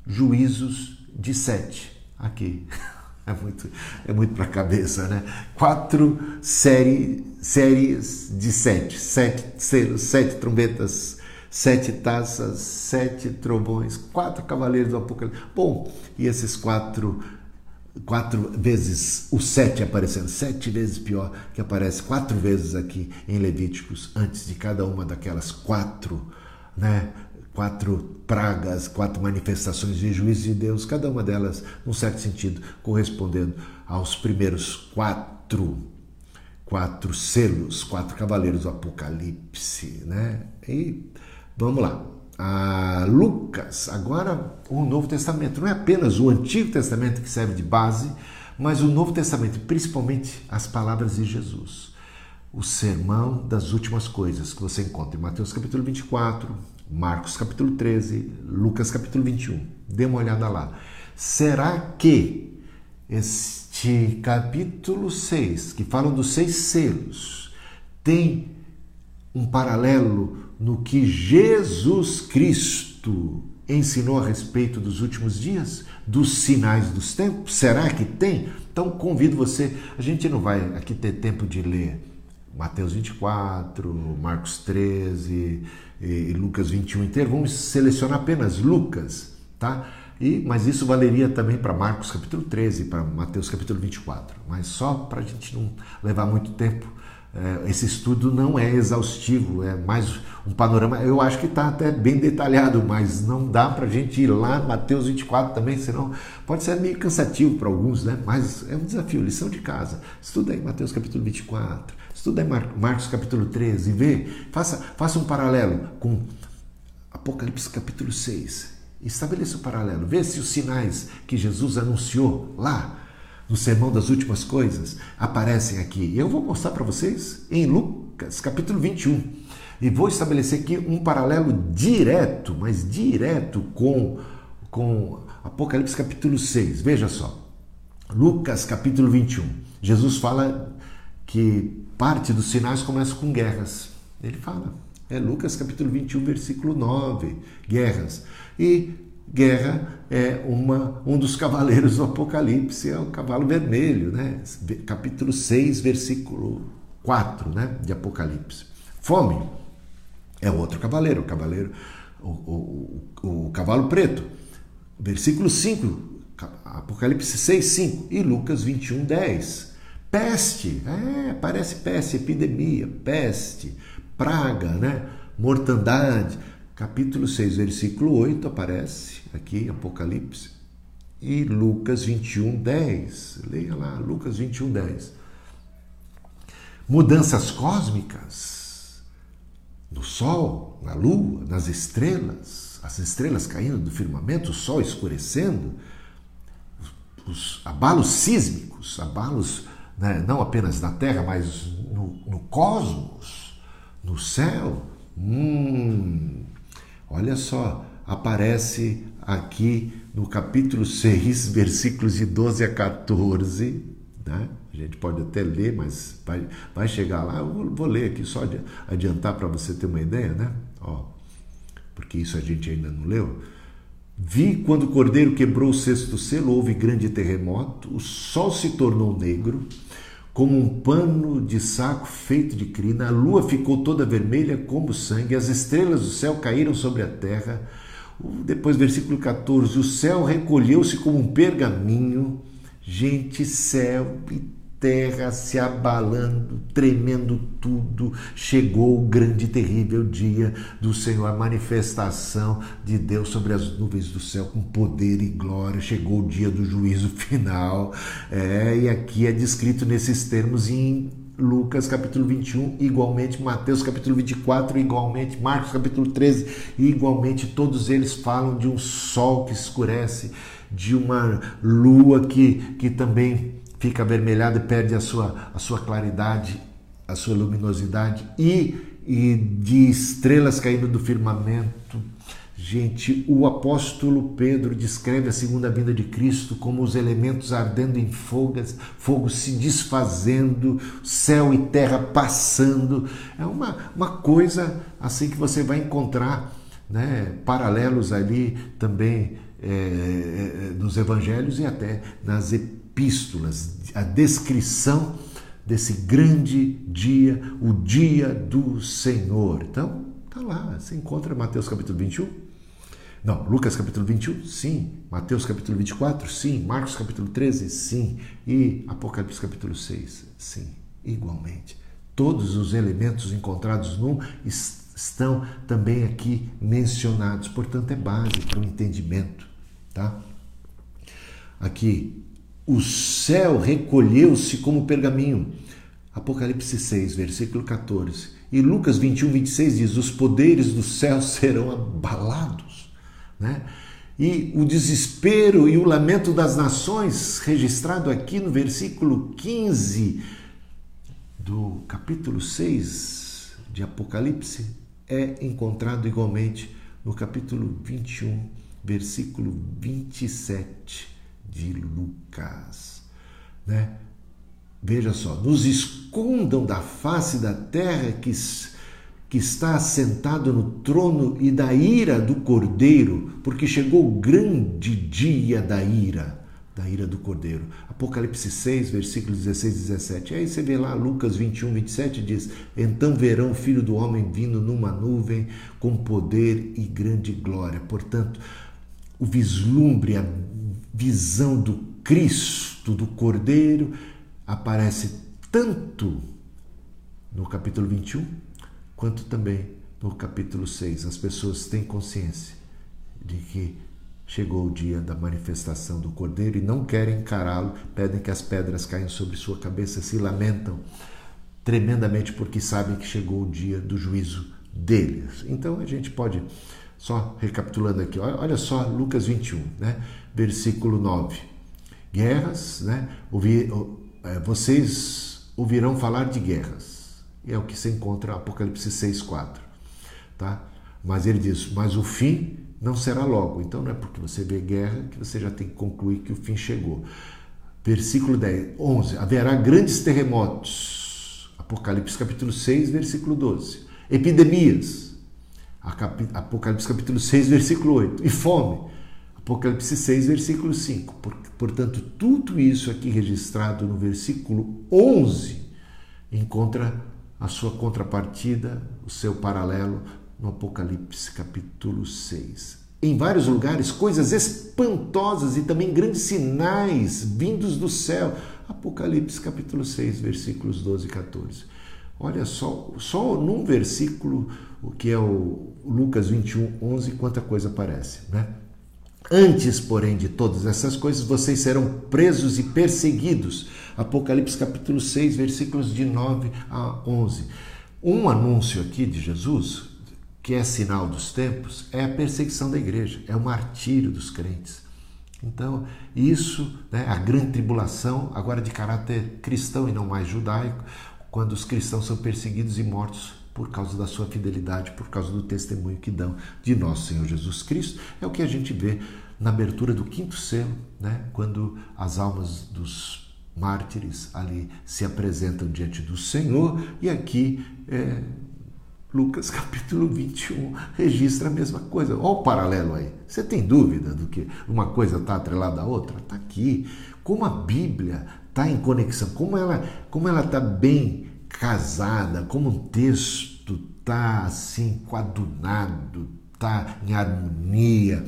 A: juízos de sete aqui. É muito, é muito para a cabeça, né? Quatro série, séries de sete, sete selos, sete trombetas, sete taças, sete trovões, quatro cavaleiros do Apocalipse. Bom, e esses quatro, quatro vezes o sete aparecendo, sete vezes pior, que aparece quatro vezes aqui em Levíticos, antes de cada uma daquelas quatro, né? Quatro pragas, quatro manifestações de juízo de Deus, cada uma delas, num certo sentido, correspondendo aos primeiros quatro, quatro selos, quatro cavaleiros do Apocalipse, né? E vamos lá. A Lucas, agora o Novo Testamento, não é apenas o Antigo Testamento que serve de base, mas o Novo Testamento, principalmente as palavras de Jesus. O sermão das últimas coisas que você encontra em Mateus capítulo 24, Marcos capítulo 13, Lucas capítulo 21. Dê uma olhada lá. Será que este capítulo 6, que falam dos seis selos, tem um paralelo no que Jesus Cristo ensinou a respeito dos últimos dias, dos sinais dos tempos? Será que tem? Então convido você, a gente não vai aqui ter tempo de ler Mateus 24, Marcos 13 e Lucas 21 inteiro, vamos selecionar apenas Lucas, tá? E, mas isso valeria também para Marcos capítulo 13, para Mateus capítulo 24. Mas só para a gente não levar muito tempo, é, esse estudo não é exaustivo, é mais um panorama. Eu acho que está até bem detalhado, mas não dá para a gente ir lá Mateus 24 também, senão pode ser meio cansativo para alguns, né? Mas é um desafio, lição de casa. Estuda aí Mateus capítulo 24, estuda Marcos capítulo 13 e vê, faça, faça um paralelo com Apocalipse capítulo 6. Estabeleça o um paralelo, vê se os sinais que Jesus anunciou lá no Sermão das Últimas Coisas aparecem aqui. Eu vou mostrar para vocês em Lucas, capítulo 21. E vou estabelecer aqui um paralelo direto, mas direto com, com Apocalipse capítulo 6. Veja só. Lucas capítulo 21. Jesus fala que parte dos sinais começa com guerras. Ele fala. É Lucas capítulo 21, versículo 9. Guerras. E guerra é uma, um dos cavaleiros do Apocalipse, é o cavalo vermelho, né? Capítulo 6, versículo 4, né? De Apocalipse. Fome é outro cavaleiro, o cavaleiro, o, o, o, o cavalo preto. Versículo 5, Apocalipse 6, 5 e Lucas 21, 10. Peste, é, parece peste, epidemia, peste, praga, né? mortandade. Capítulo 6, versículo 8 aparece aqui, Apocalipse. E Lucas 21, 10. Leia lá, Lucas 21, 10. Mudanças cósmicas no Sol, na Lua, nas estrelas, as estrelas caindo do firmamento, o Sol escurecendo, os abalos sísmicos, abalos né, não apenas na Terra, mas no, no cosmos, no céu. Hum, olha só, aparece aqui no capítulo 6, versículos de 12 a 14. Né? A gente pode até ler, mas vai, vai chegar lá. Eu vou, ler aqui só adiantar para você ter uma ideia, né? Ó, porque isso a gente ainda não leu. Vi quando o cordeiro quebrou o sexto selo, houve grande terremoto, o sol se tornou negro, como um pano de saco feito de crina, a lua ficou toda vermelha como sangue, as estrelas do céu caíram sobre a terra. Depois, versículo 14: o céu recolheu-se como um pergaminho. Gente, céu e terra se abalando, tremendo tudo. Chegou o grande e terrível dia do Senhor, a manifestação de Deus sobre as nuvens do céu com poder e glória. Chegou o dia do juízo final. É, e aqui é descrito nesses termos em Lucas capítulo 21, igualmente Mateus capítulo 24, igualmente Marcos capítulo 13, igualmente todos eles falam de um sol que escurece, de uma lua que, que também fica avermelhado e perde a sua, a sua claridade, a sua luminosidade e, e de estrelas caindo do firmamento. Gente, o apóstolo Pedro descreve a segunda vinda de Cristo como os elementos ardendo em fogas, fogo se desfazendo, céu e terra passando. É uma, uma coisa assim que você vai encontrar né, paralelos ali também é, nos evangelhos e até nas epístolas epístolas, a descrição desse grande dia, o dia do Senhor. Então, tá lá, você encontra Mateus capítulo 21. Não, Lucas capítulo 21, sim. Mateus capítulo 24, sim. Marcos capítulo 13, sim. E Apocalipse capítulo 6, sim. Igualmente. Todos os elementos encontrados num estão também aqui mencionados. Portanto, é base para o entendimento, tá? Aqui, o céu recolheu-se como pergaminho. Apocalipse 6, versículo 14. E Lucas 21, 26 diz: Os poderes do céu serão abalados. Né? E o desespero e o lamento das nações, registrado aqui no versículo 15 do capítulo 6 de Apocalipse, é encontrado igualmente no capítulo 21, versículo 27 de Lucas. Né? Veja só, nos escondam da face da terra que, que está assentado no trono e da ira do cordeiro, porque chegou o grande dia da ira, da ira do cordeiro. Apocalipse 6, versículos 16 e 17. Aí você vê lá Lucas 21, 27 diz: Então verão o filho do homem vindo numa nuvem com poder e grande glória. Portanto, o vislumbre, a visão do Cristo, do Cordeiro, aparece tanto no capítulo 21 quanto também no capítulo 6. As pessoas têm consciência de que chegou o dia da manifestação do Cordeiro e não querem encará-lo, pedem que as pedras caiam sobre sua cabeça, se lamentam tremendamente porque sabem que chegou o dia do juízo deles. Então a gente pode só recapitulando aqui, olha só Lucas 21, né? versículo 9. Guerras, né? Ouvi, é, vocês ouvirão falar de guerras. É o que se encontra em Apocalipse 6, 4. tá? Mas ele diz: mas o fim não será logo. Então não é porque você vê guerra que você já tem que concluir que o fim chegou. Versículo 10, 11: haverá grandes terremotos. Apocalipse capítulo 6, versículo 12. Epidemias. Apocalipse capítulo 6, versículo 8. E fome. Apocalipse 6, versículo 5. Portanto, tudo isso aqui registrado no versículo 11 encontra a sua contrapartida, o seu paralelo no Apocalipse capítulo 6. Em vários lugares, coisas espantosas e também grandes sinais vindos do céu. Apocalipse capítulo 6, versículos 12 e 14. Olha só, só num versículo, o que é o Lucas 21, 11, quanta coisa aparece, né? Antes, porém, de todas essas coisas, vocês serão presos e perseguidos. Apocalipse capítulo 6, versículos de 9 a 11. Um anúncio aqui de Jesus, que é sinal dos tempos, é a perseguição da igreja, é o martírio dos crentes. Então, isso, né, a grande tribulação, agora de caráter cristão e não mais judaico, quando os cristãos são perseguidos e mortos por causa da sua fidelidade, por causa do testemunho que dão de nosso Senhor Jesus Cristo. É o que a gente vê na abertura do quinto selo, né? quando as almas dos mártires ali se apresentam diante do Senhor, e aqui é, Lucas capítulo 21 registra a mesma coisa. Olha o paralelo aí. Você tem dúvida do que uma coisa está atrelada à outra? Está aqui. Como a Bíblia está em conexão, como ela como ela está bem casada, como um texto está assim coadunado, está em harmonia.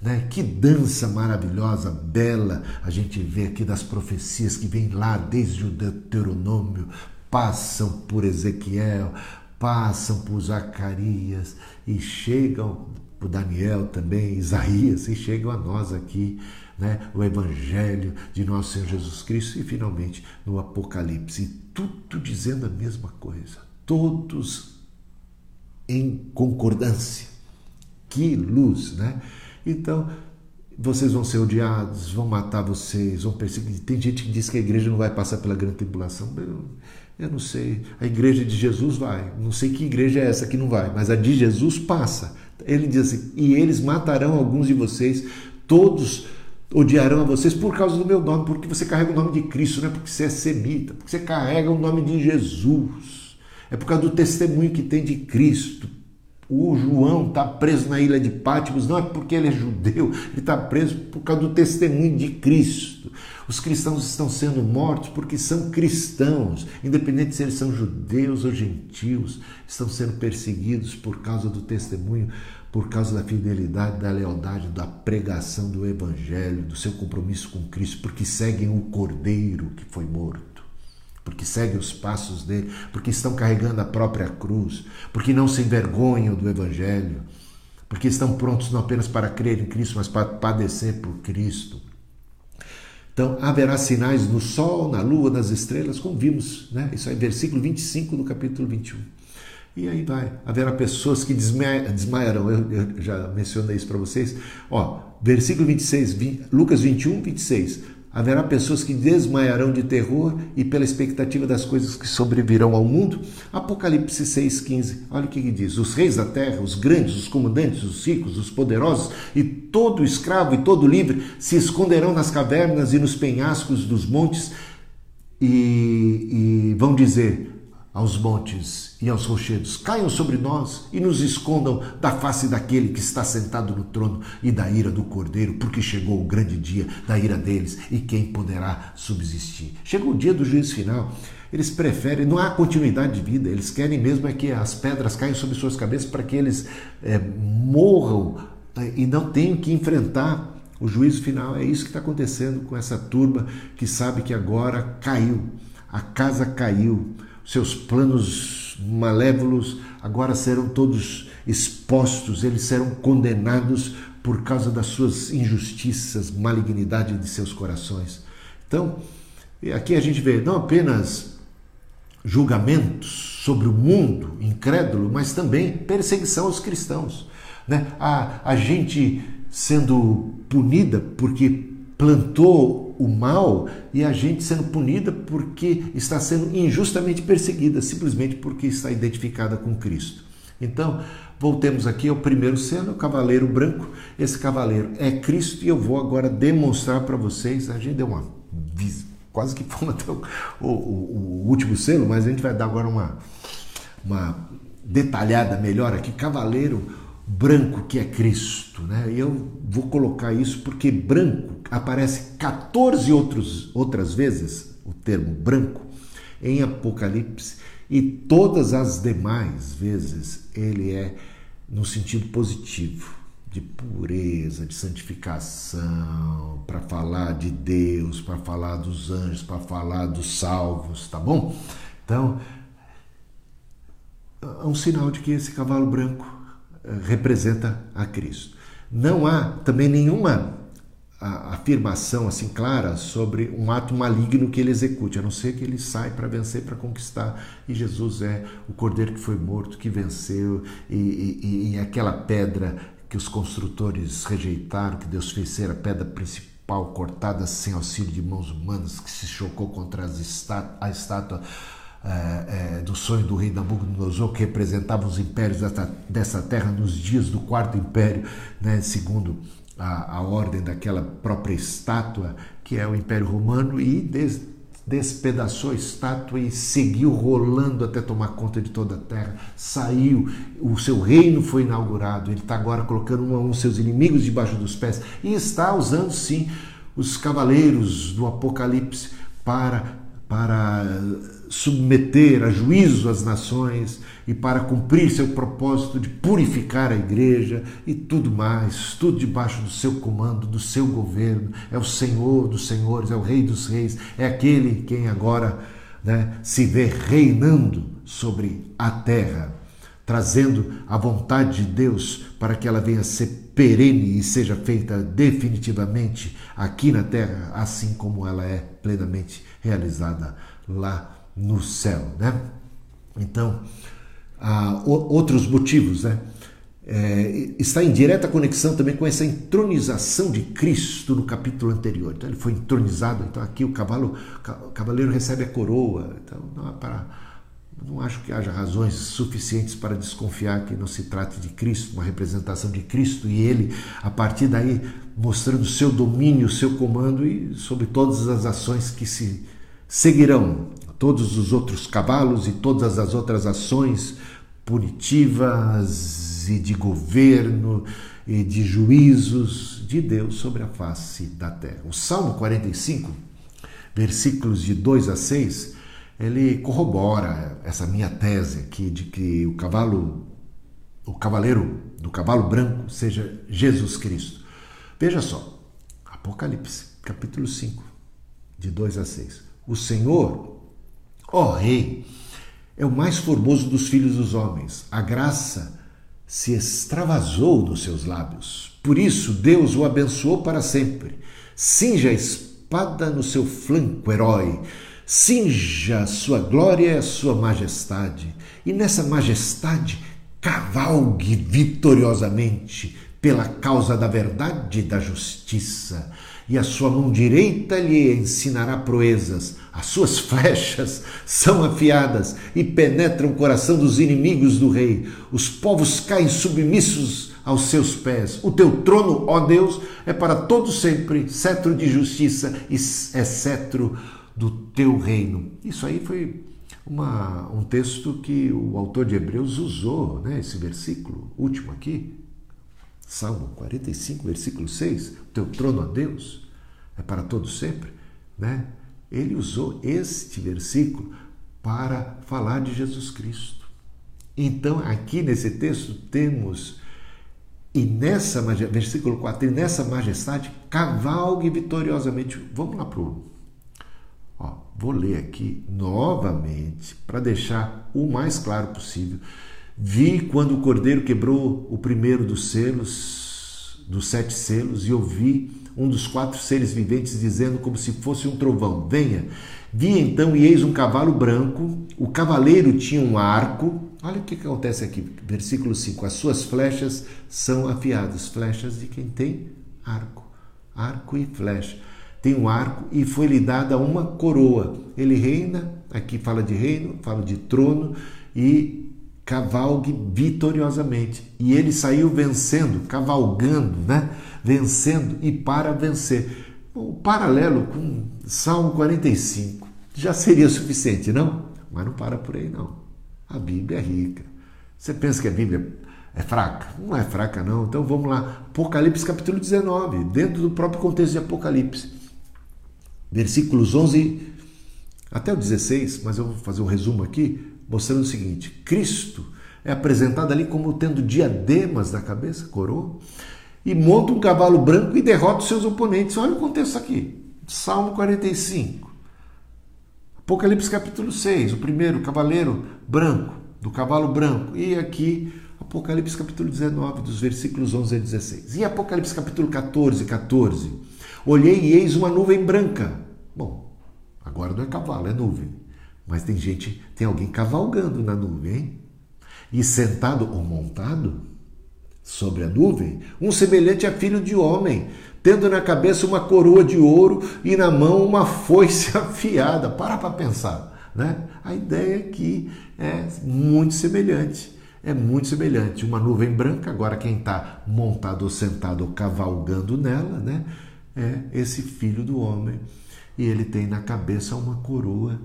A: Né? Que dança maravilhosa, bela, a gente vê aqui das profecias que vêm lá desde o Deuteronômio, passam por Ezequiel, passam por Zacarias e chegam por Daniel também, Isaías, e chegam a nós aqui, né? o Evangelho de nosso Senhor Jesus Cristo e finalmente no Apocalipse. Tudo dizendo a mesma coisa, todos em concordância. Que luz, né? Então, vocês vão ser odiados, vão matar vocês, vão perseguir. Tem gente que diz que a igreja não vai passar pela grande tribulação. Eu, eu não sei. A igreja de Jesus vai. Não sei que igreja é essa que não vai, mas a de Jesus passa. Ele diz assim: e eles matarão alguns de vocês, todos odiarão a vocês por causa do meu nome, porque você carrega o nome de Cristo, não é porque você é semita, porque você carrega o nome de Jesus. É por causa do testemunho que tem de Cristo. O João está preso na ilha de Pátimos, não é porque ele é judeu, ele está preso por causa do testemunho de Cristo. Os cristãos estão sendo mortos porque são cristãos, independente se eles são judeus ou gentios, estão sendo perseguidos por causa do testemunho, por causa da fidelidade, da lealdade, da pregação do Evangelho, do seu compromisso com Cristo, porque seguem o Cordeiro que foi morto porque seguem os passos dele, porque estão carregando a própria cruz, porque não se envergonham do Evangelho, porque estão prontos não apenas para crer em Cristo, mas para padecer por Cristo. Então, haverá sinais no sol, na lua, nas estrelas, como vimos, né? Isso aí, versículo 25 do capítulo 21. E aí vai. Haverá pessoas que desmaiarão. Eu, eu já mencionei isso para vocês. Ó, versículo 26, 20, Lucas 21, 26. Haverá pessoas que desmaiarão de terror e pela expectativa das coisas que sobrevirão ao mundo. Apocalipse 6,15. Olha o que, que diz: Os reis da terra, os grandes, os comandantes, os ricos, os poderosos e todo escravo e todo livre se esconderão nas cavernas e nos penhascos dos montes e, e vão dizer: aos montes e aos rochedos, caiam sobre nós e nos escondam da face daquele que está sentado no trono e da ira do cordeiro, porque chegou o grande dia da ira deles e quem poderá subsistir. Chegou o dia do juízo final. Eles preferem, não há continuidade de vida, eles querem mesmo é que as pedras caiam sobre suas cabeças para que eles é, morram é, e não tenham que enfrentar o juízo final. É isso que está acontecendo com essa turma que sabe que agora caiu, a casa caiu seus planos malévolos agora serão todos expostos, eles serão condenados por causa das suas injustiças, malignidade de seus corações. Então, aqui a gente vê não apenas julgamentos sobre o mundo incrédulo, mas também perseguição aos cristãos. Né? A, a gente sendo punida porque plantou o mal e a gente sendo punida porque está sendo injustamente perseguida, simplesmente porque está identificada com Cristo. Então, voltemos aqui ao primeiro selo, o cavaleiro branco. Esse cavaleiro é Cristo e eu vou agora demonstrar para vocês. A gente deu uma quase que fomos até o, o, o, último selo, mas a gente vai dar agora uma, uma detalhada melhor aqui. Cavaleiro branco que é Cristo, né? E eu vou colocar isso porque branco aparece 14 outros, outras vezes o termo branco em Apocalipse e todas as demais vezes ele é no sentido positivo, de pureza, de santificação, para falar de Deus, para falar dos anjos, para falar dos salvos, tá bom? Então, é um sinal de que esse cavalo branco eh, representa a Cristo. Não há também nenhuma a afirmação assim clara sobre um ato maligno que ele execute, a não ser que ele sai para vencer, para conquistar. E Jesus é o cordeiro que foi morto, que venceu, e, e, e aquela pedra que os construtores rejeitaram, que Deus fez ser a pedra principal, cortada sem auxílio de mãos humanas, que se chocou contra a estátua. É, é, do sonho do rei Nabucodonosor, que representava os impérios dessa, dessa terra nos dias do quarto império, né, segundo a, a ordem daquela própria estátua, que é o Império Romano, e des, despedaçou a estátua e seguiu rolando até tomar conta de toda a terra. Saiu, o seu reino foi inaugurado. Ele está agora colocando um um seus inimigos debaixo dos pés e está usando sim os cavaleiros do Apocalipse para para submeter a juízo as nações e para cumprir seu propósito de purificar a igreja e tudo mais, tudo debaixo do seu comando, do seu governo. É o Senhor dos senhores, é o Rei dos reis, é aquele quem agora né, se vê reinando sobre a terra, trazendo a vontade de Deus para que ela venha a ser perene e seja feita definitivamente aqui na terra, assim como ela é plenamente realizada lá no céu, né? Então, há outros motivos, né? É, está em direta conexão também com essa entronização de Cristo no capítulo anterior. Então, ele foi entronizado, então aqui o cavalo, o cavaleiro recebe a coroa. Então, não, para, não acho que haja razões suficientes para desconfiar que não se trate de Cristo, uma representação de Cristo e ele, a partir daí, mostrando seu domínio, seu comando e sobre todas as ações que se seguirão todos os outros cavalos e todas as outras ações punitivas e de governo e de juízos de Deus sobre a face da terra. O Salmo 45, versículos de 2 a 6, ele corrobora essa minha tese aqui de que o cavalo o cavaleiro do cavalo branco seja Jesus Cristo. Veja só, Apocalipse, capítulo 5, de 2 a 6 o Senhor, ó Rei, é o mais formoso dos filhos dos homens. A graça se extravasou nos seus lábios. Por isso, Deus o abençoou para sempre. Cinja a espada no seu flanco, herói. Cinja sua glória sua majestade. E nessa majestade, cavalgue vitoriosamente pela causa da verdade e da justiça e a sua mão direita lhe ensinará proezas. As suas flechas são afiadas e penetram o coração dos inimigos do rei. Os povos caem submissos aos seus pés. O teu trono, ó Deus, é para todo sempre cetro de justiça e é cetro do teu reino. Isso aí foi uma, um texto que o autor de Hebreus usou, né? esse versículo último aqui, Salmo 45, versículo 6, o teu trono a Deus é para todo sempre, né? Ele usou este versículo para falar de Jesus Cristo. Então, aqui nesse texto temos e nessa versículo 4, e nessa majestade cavalgue vitoriosamente. Vamos lá pro Ó, vou ler aqui novamente para deixar o mais claro possível. Vi quando o cordeiro quebrou o primeiro dos selos, dos sete selos, e ouvi um dos quatro seres viventes dizendo como se fosse um trovão: Venha. Vi então e eis um cavalo branco, o cavaleiro tinha um arco. Olha o que acontece aqui, versículo 5: As suas flechas são afiadas, flechas de quem tem arco, arco e flecha. Tem um arco e foi-lhe dada uma coroa. Ele reina, aqui fala de reino, fala de trono e cavalgue vitoriosamente. E ele saiu vencendo, cavalgando, né? Vencendo e para vencer. O paralelo com Salmo 45 já seria suficiente, não? Mas não para por aí, não. A Bíblia é rica. Você pensa que a Bíblia é fraca? Não é fraca, não. Então vamos lá. Apocalipse capítulo 19, dentro do próprio contexto de Apocalipse. Versículos 11 até o 16, mas eu vou fazer um resumo aqui, mostrando o seguinte: Cristo é apresentado ali como tendo diademas na cabeça, coroa, e monta um cavalo branco e derrota os seus oponentes. Olha o contexto aqui. Salmo 45. Apocalipse capítulo 6, o primeiro cavaleiro branco, do cavalo branco. E aqui Apocalipse capítulo 19, dos versículos 11 a 16. E Apocalipse capítulo 14, 14. Olhei e eis uma nuvem branca. Bom, agora não é cavalo, é nuvem. Mas tem gente, tem alguém cavalgando na nuvem, hein? E sentado ou montado sobre a nuvem, um semelhante a filho de homem, tendo na cabeça uma coroa de ouro e na mão uma foice afiada. Para para pensar, né? A ideia aqui é muito semelhante é muito semelhante. Uma nuvem branca, agora quem está montado ou sentado ou cavalgando nela, né? É esse filho do homem. E ele tem na cabeça uma coroa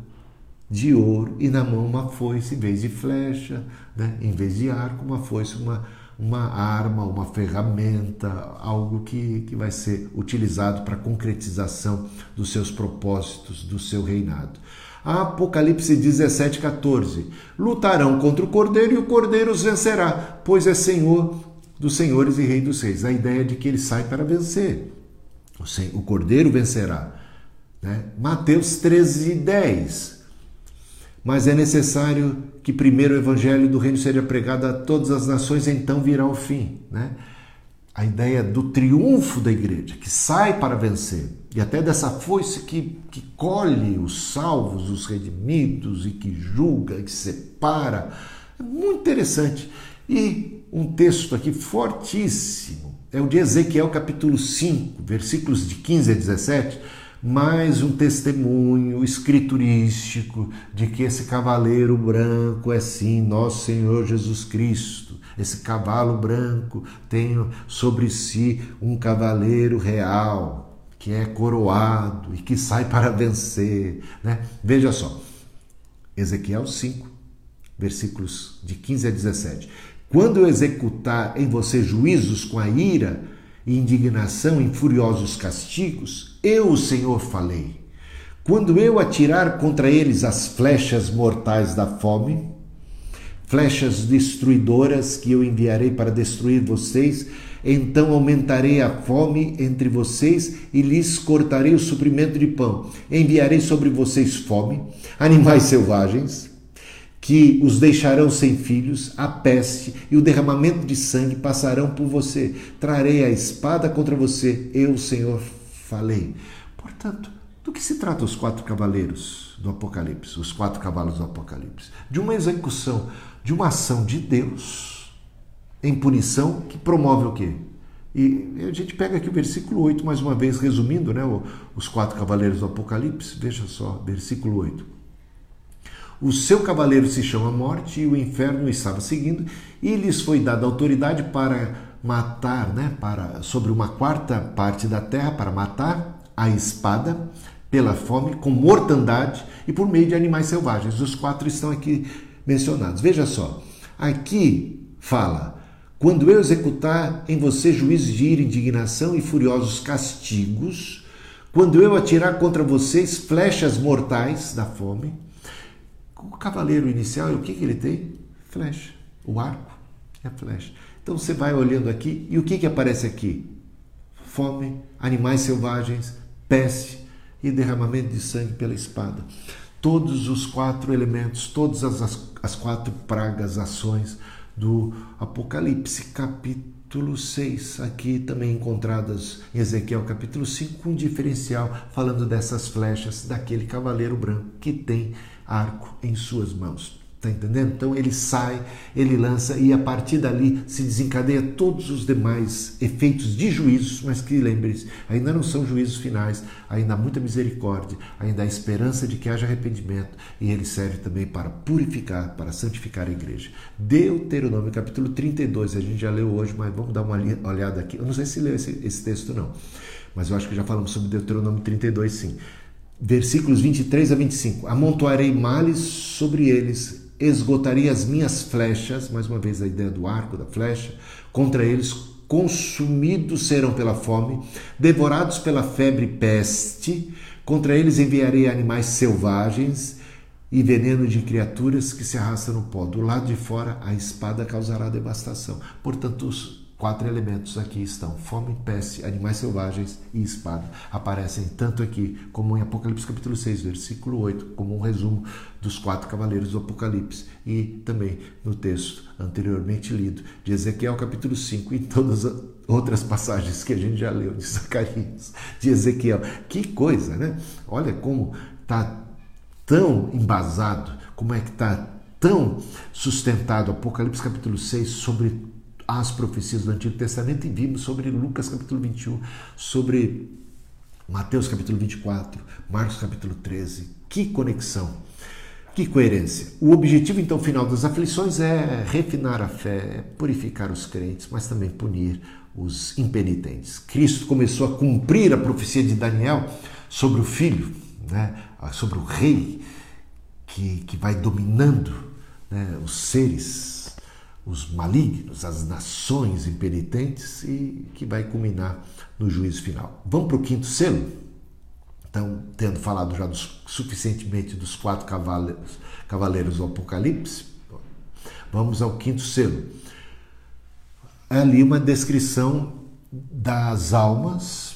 A: de ouro e na mão uma foice, em vez de flecha, né? em vez de arco, uma foice, uma, uma arma, uma ferramenta, algo que, que vai ser utilizado para a concretização dos seus propósitos, do seu reinado. Apocalipse 17, 14. Lutarão contra o cordeiro e o cordeiro os vencerá, pois é senhor dos senhores e rei dos reis. A ideia de que ele sai para vencer. O cordeiro vencerá. Né? Mateus 13, 10. Mas é necessário que primeiro o evangelho do reino seja pregado a todas as nações, então virá o fim. Né? a ideia do triunfo da igreja, que sai para vencer, e até dessa foice que, que colhe os salvos, os redimidos, e que julga, e que separa. É muito interessante. E um texto aqui fortíssimo é o de Ezequiel, capítulo 5, versículos de 15 a 17 mais um testemunho escriturístico de que esse cavaleiro branco é sim nosso Senhor Jesus Cristo. Esse cavalo branco tem sobre si um cavaleiro real que é coroado e que sai para vencer. Né? Veja só, Ezequiel 5, versículos de 15 a 17. Quando eu executar em você juízos com a ira, e indignação em furiosos castigos, eu, o Senhor, falei. Quando eu atirar contra eles as flechas mortais da fome, flechas destruidoras que eu enviarei para destruir vocês, então aumentarei a fome entre vocês e lhes cortarei o suprimento de pão. Enviarei sobre vocês fome, animais selvagens, que os deixarão sem filhos, a peste e o derramamento de sangue passarão por você. Trarei a espada contra você, eu, Senhor, falei. Portanto, do que se trata os quatro cavaleiros do Apocalipse, os quatro cavalos do Apocalipse? De uma execução, de uma ação de Deus em punição que promove o quê? E a gente pega aqui o versículo 8, mais uma vez, resumindo, né, os quatro cavaleiros do Apocalipse. Veja só, versículo 8. O seu cavaleiro se chama Morte e o inferno estava seguindo, e lhes foi dada autoridade para matar, né, para sobre uma quarta parte da terra para matar a espada pela fome, com mortandade e por meio de animais selvagens. Os quatro estão aqui mencionados. Veja só, aqui fala: quando eu executar em você juízos de ira, indignação e furiosos castigos, quando eu atirar contra vocês flechas mortais da fome, o cavaleiro inicial, o que, que ele tem? Flecha. O arco é flecha. Então você vai olhando aqui e o que, que aparece aqui? Fome, animais selvagens, peste e derramamento de sangue pela espada. Todos os quatro elementos, todas as, as quatro pragas, ações do Apocalipse, capítulo 6, aqui também encontradas em Ezequiel capítulo 5, um diferencial falando dessas flechas daquele cavaleiro branco que tem arco em suas mãos. Está entendendo? Então ele sai, ele lança e a partir dali se desencadeia todos os demais efeitos de juízos, mas que lembre-se, ainda não são juízos finais, ainda há muita misericórdia, ainda há esperança de que haja arrependimento e ele serve também para purificar, para santificar a igreja. Deuteronômio capítulo 32, a gente já leu hoje, mas vamos dar uma olhada aqui. Eu não sei se leu esse, esse texto não, mas eu acho que já falamos sobre Deuteronômio 32 sim versículos 23 a 25. Amontoarei males sobre eles esgotarei as minhas flechas, mais uma vez a ideia do arco, da flecha, contra eles, consumidos serão pela fome, devorados pela febre peste, contra eles enviarei animais selvagens e veneno de criaturas que se arrastam no pó. Do lado de fora, a espada causará devastação. Portanto, quatro elementos aqui estão: fome, peste, animais selvagens e espada. Aparecem tanto aqui como em Apocalipse capítulo 6, versículo 8, como um resumo dos quatro cavaleiros do Apocalipse e também no texto anteriormente lido de Ezequiel capítulo 5 e todas as outras passagens que a gente já leu de Zacarias, de Ezequiel. Que coisa, né? Olha como está tão embasado, como é que está tão sustentado Apocalipse capítulo 6 sobre as profecias do Antigo Testamento e vimos sobre Lucas capítulo 21, sobre Mateus capítulo 24, Marcos capítulo 13. Que conexão, que coerência. O objetivo então final das aflições é refinar a fé, é purificar os crentes, mas também punir os impenitentes. Cristo começou a cumprir a profecia de Daniel sobre o filho, né, sobre o rei que, que vai dominando né, os seres os malignos, as nações impenitentes e que vai culminar no juízo final. Vamos para o quinto selo? Então, tendo falado já dos, suficientemente dos quatro cavaleiros, cavaleiros do Apocalipse, vamos ao quinto selo. É ali uma descrição das almas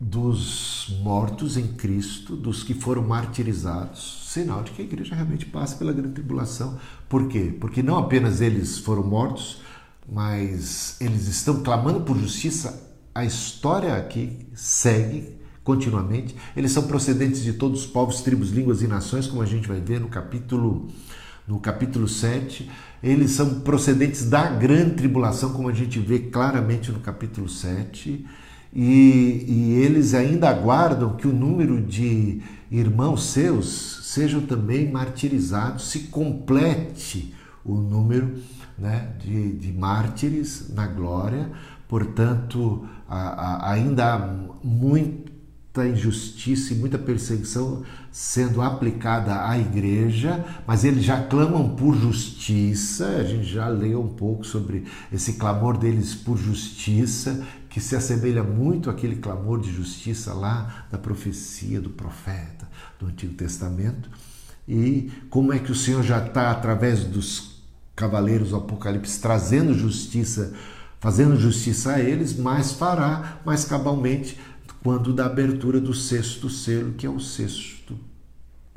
A: dos mortos em Cristo, dos que foram martirizados, sinal de que a igreja realmente passa pela grande tribulação. Por quê? Porque não apenas eles foram mortos, mas eles estão clamando por justiça. A história aqui segue continuamente. Eles são procedentes de todos os povos, tribos, línguas e nações, como a gente vai ver no capítulo no capítulo 7. Eles são procedentes da grande tribulação, como a gente vê claramente no capítulo 7 e, e eles ainda aguardam que o número de irmãos seus sejam também martirizados, se complete o número né, de, de mártires na glória. Portanto, a, a, ainda há muita injustiça e muita perseguição sendo aplicada à igreja, mas eles já clamam por justiça. A gente já leu um pouco sobre esse clamor deles por justiça, que se assemelha muito àquele clamor de justiça lá da profecia do profeta do Antigo Testamento. E como é que o Senhor já está, através dos cavaleiros do Apocalipse, trazendo justiça, fazendo justiça a eles, mas fará mais cabalmente quando da abertura do sexto selo, que é o sexto,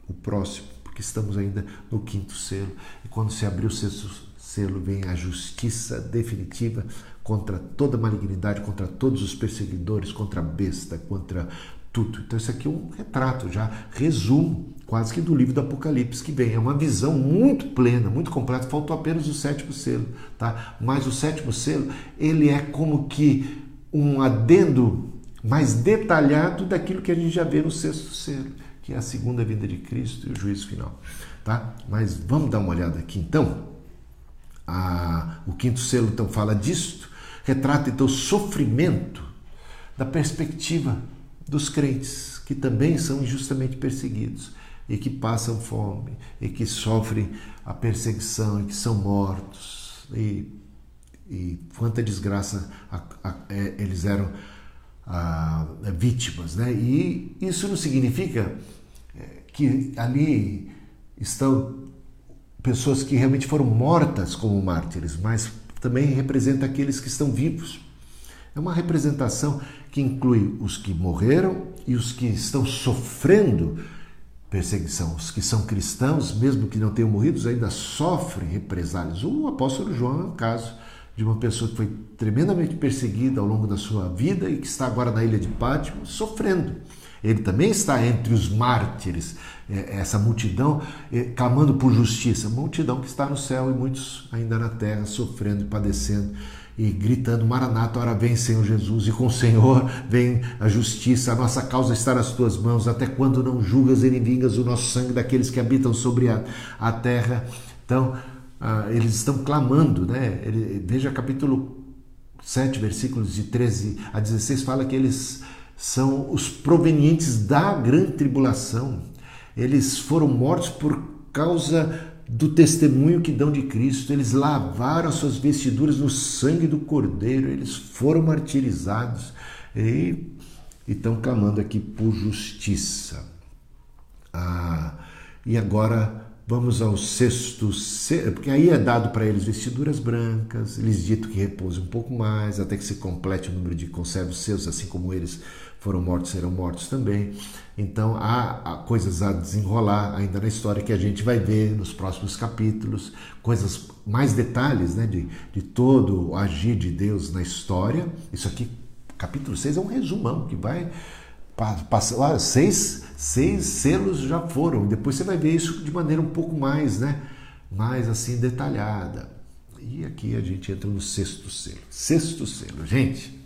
A: o próximo, porque estamos ainda no quinto selo. E quando se abrir o sexto selo, vem a justiça definitiva contra toda malignidade, contra todos os perseguidores, contra a besta, contra tudo. Então, isso aqui é um retrato, já resumo quase que do livro do Apocalipse que vem. É uma visão muito plena, muito completa. Faltou apenas o sétimo selo, tá? Mas o sétimo selo, ele é como que um adendo mais detalhado daquilo que a gente já vê no sexto selo, que é a segunda vinda de Cristo e o juízo final, tá? Mas vamos dar uma olhada aqui então. Ah, o quinto selo então fala disto retrata então o sofrimento da perspectiva dos crentes, que também são injustamente perseguidos e que passam fome e que sofrem a perseguição e que são mortos e, e quanta desgraça a, a, é, eles eram a, vítimas, né? E isso não significa é, que ali estão pessoas que realmente foram mortas como mártires, mas também representa aqueles que estão vivos. É uma representação que inclui os que morreram e os que estão sofrendo perseguição. Os que são cristãos, mesmo que não tenham morrido, ainda sofrem represálias. O apóstolo João é um caso de uma pessoa que foi tremendamente perseguida ao longo da sua vida e que está agora na ilha de Pátimo, sofrendo. Ele também está entre os mártires, é, essa multidão é, clamando por justiça, multidão que está no céu e muitos ainda na terra sofrendo e padecendo e gritando: Maranata, ora vem, Senhor Jesus, e com o Senhor vem a justiça, a nossa causa está nas tuas mãos, até quando não julgas e nem vingas o nosso sangue daqueles que habitam sobre a, a terra. Então, ah, eles estão clamando, né? Ele, veja capítulo 7, versículos de 13 a 16, fala que eles são os provenientes da grande tribulação. Eles foram mortos por causa do testemunho que dão de Cristo. Eles lavaram as suas vestiduras no sangue do Cordeiro. Eles foram martirizados e estão clamando aqui por justiça. Ah, e agora Vamos ao sexto, porque aí é dado para eles vestiduras brancas, eles dito que repousem um pouco mais, até que se complete o número de conservos seus, assim como eles foram mortos, serão mortos também. Então há coisas a desenrolar ainda na história que a gente vai ver nos próximos capítulos, coisas, mais detalhes né, de, de todo o agir de Deus na história. Isso aqui, capítulo 6, é um resumão que vai passar. Seis seis selos já foram. Depois você vai ver isso de maneira um pouco mais, né? Mais assim detalhada. E aqui a gente entra no sexto selo. Sexto selo, gente,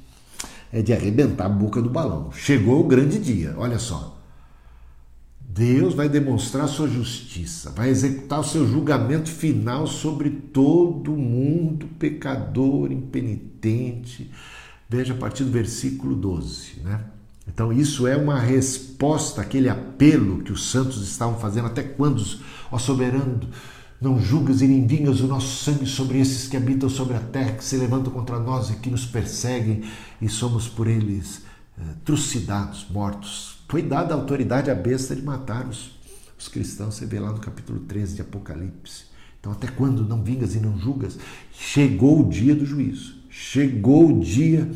A: é de arrebentar a boca do balão. Chegou o grande dia, olha só. Deus vai demonstrar sua justiça, vai executar o seu julgamento final sobre todo mundo pecador, impenitente. Veja a partir do versículo 12, né? Então, isso é uma resposta àquele apelo que os santos estavam fazendo. Até quando, ó soberano, não julgas e nem vingas o nosso sangue sobre esses que habitam sobre a terra, que se levantam contra nós e que nos perseguem, e somos por eles eh, trucidados, mortos. Foi dada a autoridade à besta de matar os, os cristãos, você vê lá no capítulo 13 de Apocalipse. Então, até quando não vingas e não julgas? Chegou o dia do juízo, chegou o dia,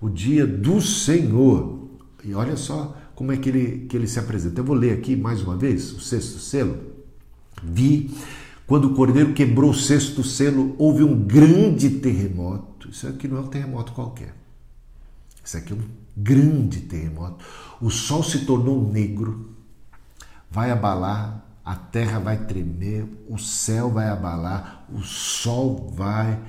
A: o dia do Senhor. E olha só como é que ele, que ele se apresenta. Eu vou ler aqui mais uma vez o sexto selo. Vi quando o cordeiro quebrou o sexto selo, houve um grande terremoto. Isso aqui não é um terremoto qualquer. Isso aqui é um grande terremoto. O sol se tornou negro, vai abalar, a terra vai tremer, o céu vai abalar, o sol vai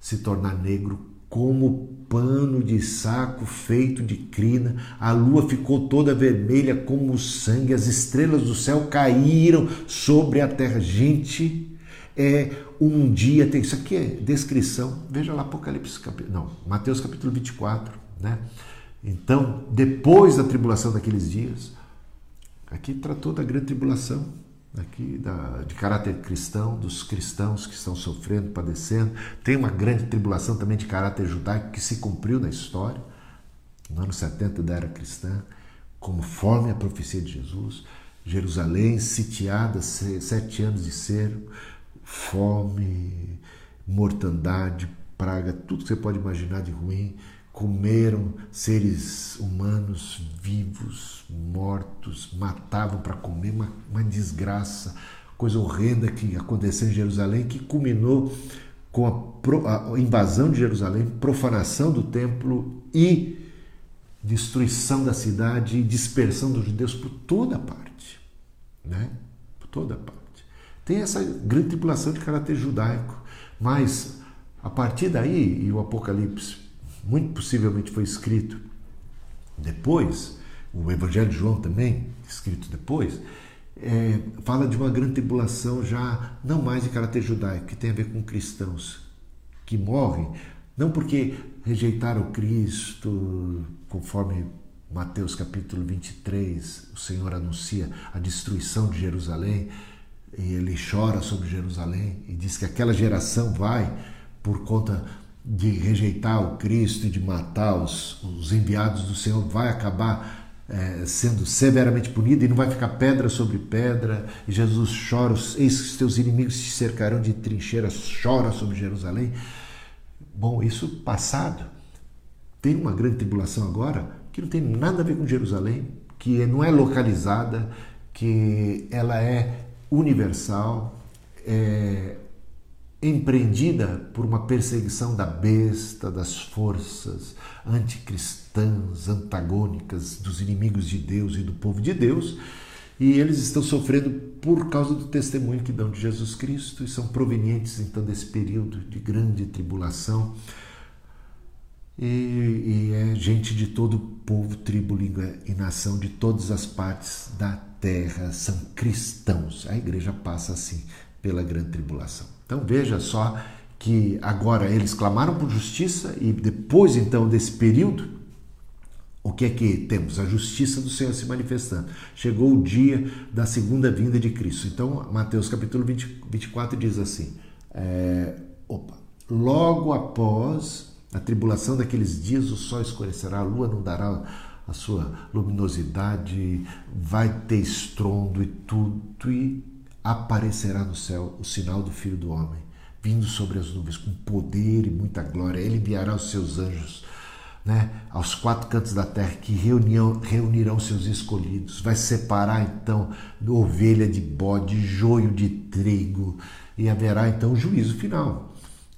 A: se tornar negro como pano de saco feito de crina, a lua ficou toda vermelha como sangue, as estrelas do céu caíram sobre a terra. Gente, é um dia, tem isso aqui é descrição, veja lá Apocalipse, não, Mateus capítulo 24, né? Então, depois da tribulação daqueles dias, aqui tratou da grande tribulação, aqui da, de caráter cristão, dos cristãos que estão sofrendo, padecendo. Tem uma grande tribulação também de caráter judaico que se cumpriu na história, no ano 70 da era cristã, conforme a profecia de Jesus. Jerusalém sitiada, sete anos de cerco, fome, mortandade, praga, tudo que você pode imaginar de ruim comeram seres humanos vivos, mortos, matavam para comer, uma, uma, desgraça, coisa horrenda que aconteceu em Jerusalém, que culminou com a, a invasão de Jerusalém, profanação do templo e destruição da cidade e dispersão dos judeus por toda parte, né? Por toda parte. Tem essa grande tripulação de caráter judaico, mas a partir daí, e o Apocalipse muito possivelmente foi escrito depois, o Evangelho de João também, escrito depois, é, fala de uma grande tribulação já não mais de caráter judaico, que tem a ver com cristãos que morrem, não porque rejeitaram Cristo, conforme Mateus capítulo 23, o Senhor anuncia a destruição de Jerusalém, e ele chora sobre Jerusalém e diz que aquela geração vai por conta de rejeitar o Cristo e de matar os, os enviados do Senhor vai acabar é, sendo severamente punido e não vai ficar pedra sobre pedra. E Jesus chora, eis que os teus inimigos te cercarão de trincheiras, chora sobre Jerusalém. Bom, isso passado. Tem uma grande tribulação agora que não tem nada a ver com Jerusalém, que não é localizada, que ela é universal, é empreendida por uma perseguição da besta, das forças anticristãs, antagônicas, dos inimigos de Deus e do povo de Deus, e eles estão sofrendo por causa do testemunho que dão de Jesus Cristo e são provenientes então desse período de grande tribulação. E, e é gente de todo povo, tribo, língua e nação, de todas as partes da terra, são cristãos. A igreja passa assim pela grande tribulação. Então veja só que agora eles clamaram por justiça e depois então desse período, o que é que temos? A justiça do Senhor se manifestando. Chegou o dia da segunda vinda de Cristo. Então, Mateus capítulo 20, 24 diz assim: é, opa, logo após a tribulação daqueles dias, o sol escurecerá, a lua não dará a sua luminosidade, vai ter estrondo e tudo, e aparecerá no céu o sinal do Filho do Homem, vindo sobre as nuvens com poder e muita glória. Ele enviará os seus anjos né, aos quatro cantos da terra que reunião, reunirão seus escolhidos. Vai separar então ovelha de bode, joio de trigo, e haverá então o juízo final.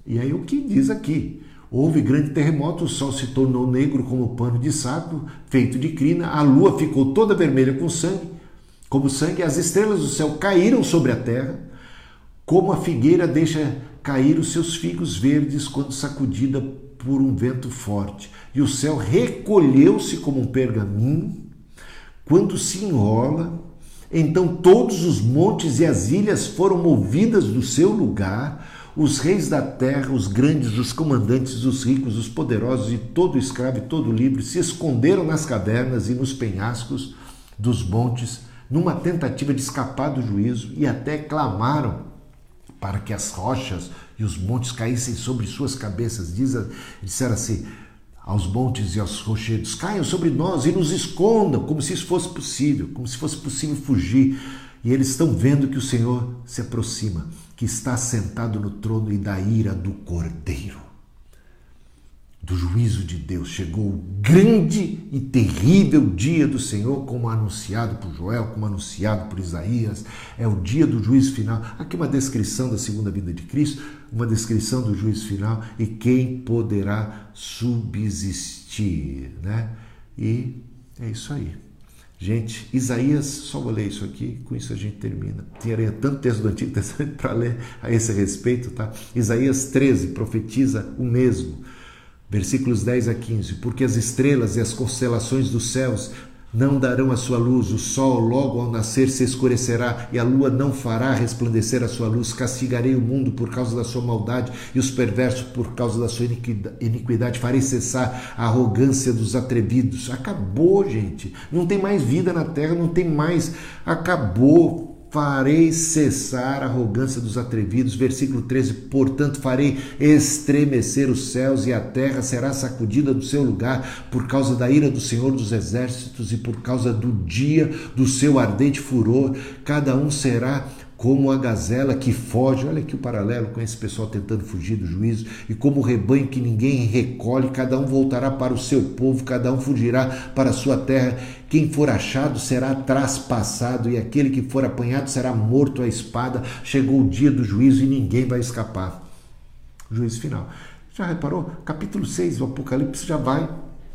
A: E aí o que diz aqui? Houve grande terremoto, o sol se tornou negro como pano de saco, feito de crina, a lua ficou toda vermelha com sangue como sangue, as estrelas do céu caíram sobre a terra, como a figueira deixa cair os seus figos verdes quando sacudida por um vento forte. E o céu recolheu-se como um pergaminho quando se enrola. Então todos os montes e as ilhas foram movidas do seu lugar. Os reis da terra, os grandes, os comandantes, os ricos, os poderosos e todo escravo e todo livre se esconderam nas cavernas e nos penhascos dos montes numa tentativa de escapar do juízo e até clamaram para que as rochas e os montes caíssem sobre suas cabeças. Disseram assim: aos montes e aos rochedos, caiam sobre nós e nos escondam, como se isso fosse possível, como se fosse possível fugir. E eles estão vendo que o Senhor se aproxima, que está sentado no trono e da ira do Cordeiro do juízo de Deus. Chegou o grande e terrível dia do Senhor, como anunciado por Joel, como anunciado por Isaías. É o dia do juízo final. Aqui uma descrição da segunda vinda de Cristo, uma descrição do juízo final e quem poderá subsistir, né? E é isso aí. Gente, Isaías, só vou ler isso aqui, com isso a gente termina. Tinha tanto texto do Antigo Testamento para ler a esse respeito, tá? Isaías 13 profetiza o mesmo Versículos 10 a 15: Porque as estrelas e as constelações dos céus não darão a sua luz, o sol logo ao nascer se escurecerá e a lua não fará resplandecer a sua luz. Castigarei o mundo por causa da sua maldade e os perversos por causa da sua iniquidade. Farei cessar a arrogância dos atrevidos. Acabou, gente. Não tem mais vida na terra, não tem mais. Acabou farei cessar a arrogância dos atrevidos. Versículo 13: Portanto, farei estremecer os céus e a terra será sacudida do seu lugar por causa da ira do Senhor dos exércitos e por causa do dia do seu ardente furor. Cada um será como a gazela que foge, olha aqui o paralelo com esse pessoal tentando fugir do juízo, e como o rebanho que ninguém recolhe, cada um voltará para o seu povo, cada um fugirá para a sua terra. Quem for achado será traspassado, e aquele que for apanhado será morto à espada. Chegou o dia do juízo e ninguém vai escapar. Juízo final. Já reparou? Capítulo 6 do Apocalipse já vai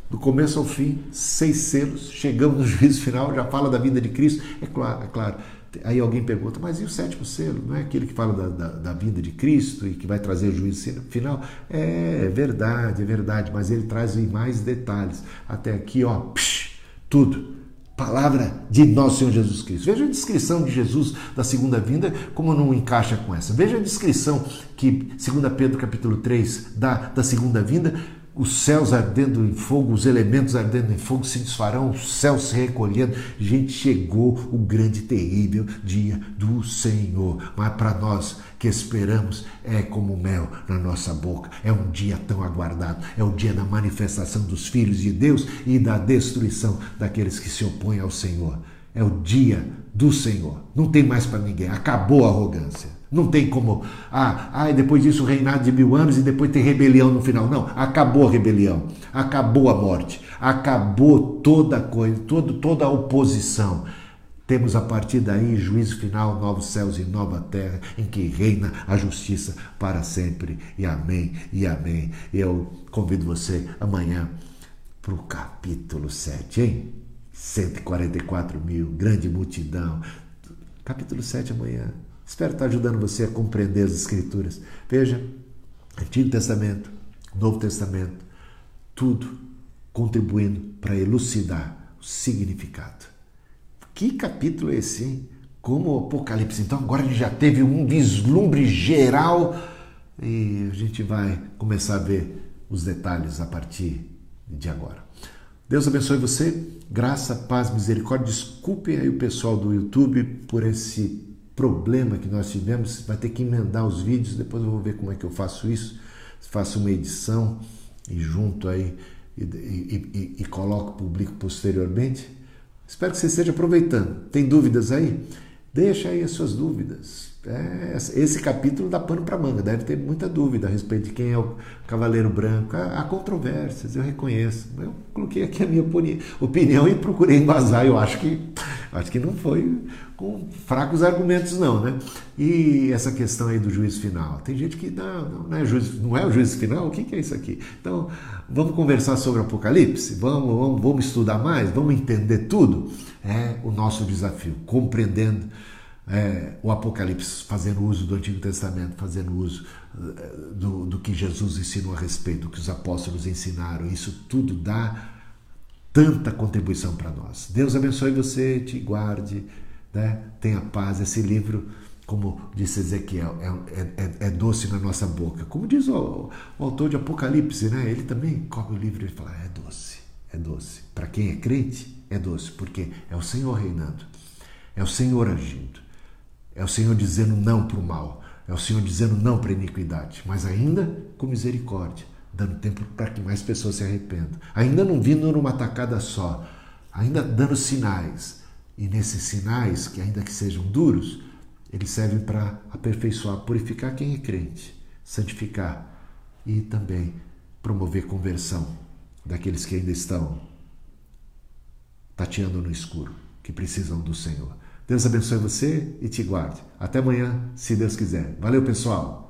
A: do começo ao fim, seis selos, chegamos no juízo final, já fala da vida de Cristo. É claro, é claro Aí alguém pergunta, mas e o sétimo selo? Não é aquele que fala da, da, da vinda de Cristo e que vai trazer o juízo final? É, é verdade, é verdade, mas ele traz em mais detalhes. Até aqui, ó, psh, tudo. Palavra de nosso Senhor Jesus Cristo. Veja a descrição de Jesus da segunda vinda, como não encaixa com essa. Veja a descrição que, segundo Pedro capítulo 3, dá da segunda vinda os céus ardendo em fogo, os elementos ardendo em fogo se desfarão, os céus se recolhendo. Gente, chegou o grande terrível dia do Senhor. Mas para nós que esperamos, é como mel na nossa boca. É um dia tão aguardado. É o dia da manifestação dos filhos de Deus e da destruição daqueles que se opõem ao Senhor. É o dia do Senhor. Não tem mais para ninguém. Acabou a arrogância. Não tem como, ah, ah, depois disso reinado de mil anos e depois tem rebelião no final. Não, acabou a rebelião, acabou a morte, acabou toda coisa, todo, toda a oposição. Temos a partir daí juízo final, novos céus e nova terra, em que reina a justiça para sempre. E amém, e amém. Eu convido você amanhã para o capítulo 7, hein? 144 mil, grande multidão. Capítulo 7 amanhã. Espero estar ajudando você a compreender as Escrituras. Veja, Antigo Testamento, Novo Testamento, tudo contribuindo para elucidar o significado. Que capítulo é esse, hein? Como o Apocalipse. Então agora ele já teve um vislumbre geral e a gente vai começar a ver os detalhes a partir de agora. Deus abençoe você, graça, paz, misericórdia. Desculpem aí o pessoal do YouTube por esse problema que nós tivemos. Vai ter que emendar os vídeos, depois eu vou ver como é que eu faço isso. Faço uma edição e junto aí e, e, e, e coloco, publico posteriormente. Espero que você esteja aproveitando. Tem dúvidas aí? Deixa aí as suas dúvidas. É, esse capítulo dá pano para manga, deve ter muita dúvida a respeito de quem é o Cavaleiro Branco. Há, há controvérsias, eu reconheço. Eu coloquei aqui a minha opinião e procurei embasar. Eu acho que, acho que não foi com fracos argumentos, não, né? E essa questão aí do juízo final. Tem gente que não, não, é, juízo, não é o juízo final? O que, que é isso aqui? Então, vamos conversar sobre Apocalipse? Vamos, vamos, vamos estudar mais? Vamos entender tudo? É o nosso desafio, compreendendo é, o Apocalipse, fazendo uso do Antigo Testamento, fazendo uso é, do, do que Jesus ensinou a respeito, do que os apóstolos ensinaram. Isso tudo dá tanta contribuição para nós. Deus abençoe você, te guarde, né? tenha paz. Esse livro, como disse Ezequiel, é, é, é, é doce na nossa boca. Como diz o, o, autor de Apocalipse, né? ele também come o livro e fala: é doce, é doce. Para quem é crente, é doce, porque é o Senhor reinando, é o Senhor agindo. É o Senhor dizendo não para o mal. É o Senhor dizendo não para a iniquidade, mas ainda com misericórdia, dando tempo para que mais pessoas se arrependam. Ainda não vindo numa tacada só, ainda dando sinais. E nesses sinais, que ainda que sejam duros, eles servem para aperfeiçoar, purificar quem é crente, santificar e também promover conversão daqueles que ainda estão tateando no escuro, que precisam do Senhor. Deus abençoe você e te guarde. Até amanhã, se Deus quiser. Valeu, pessoal!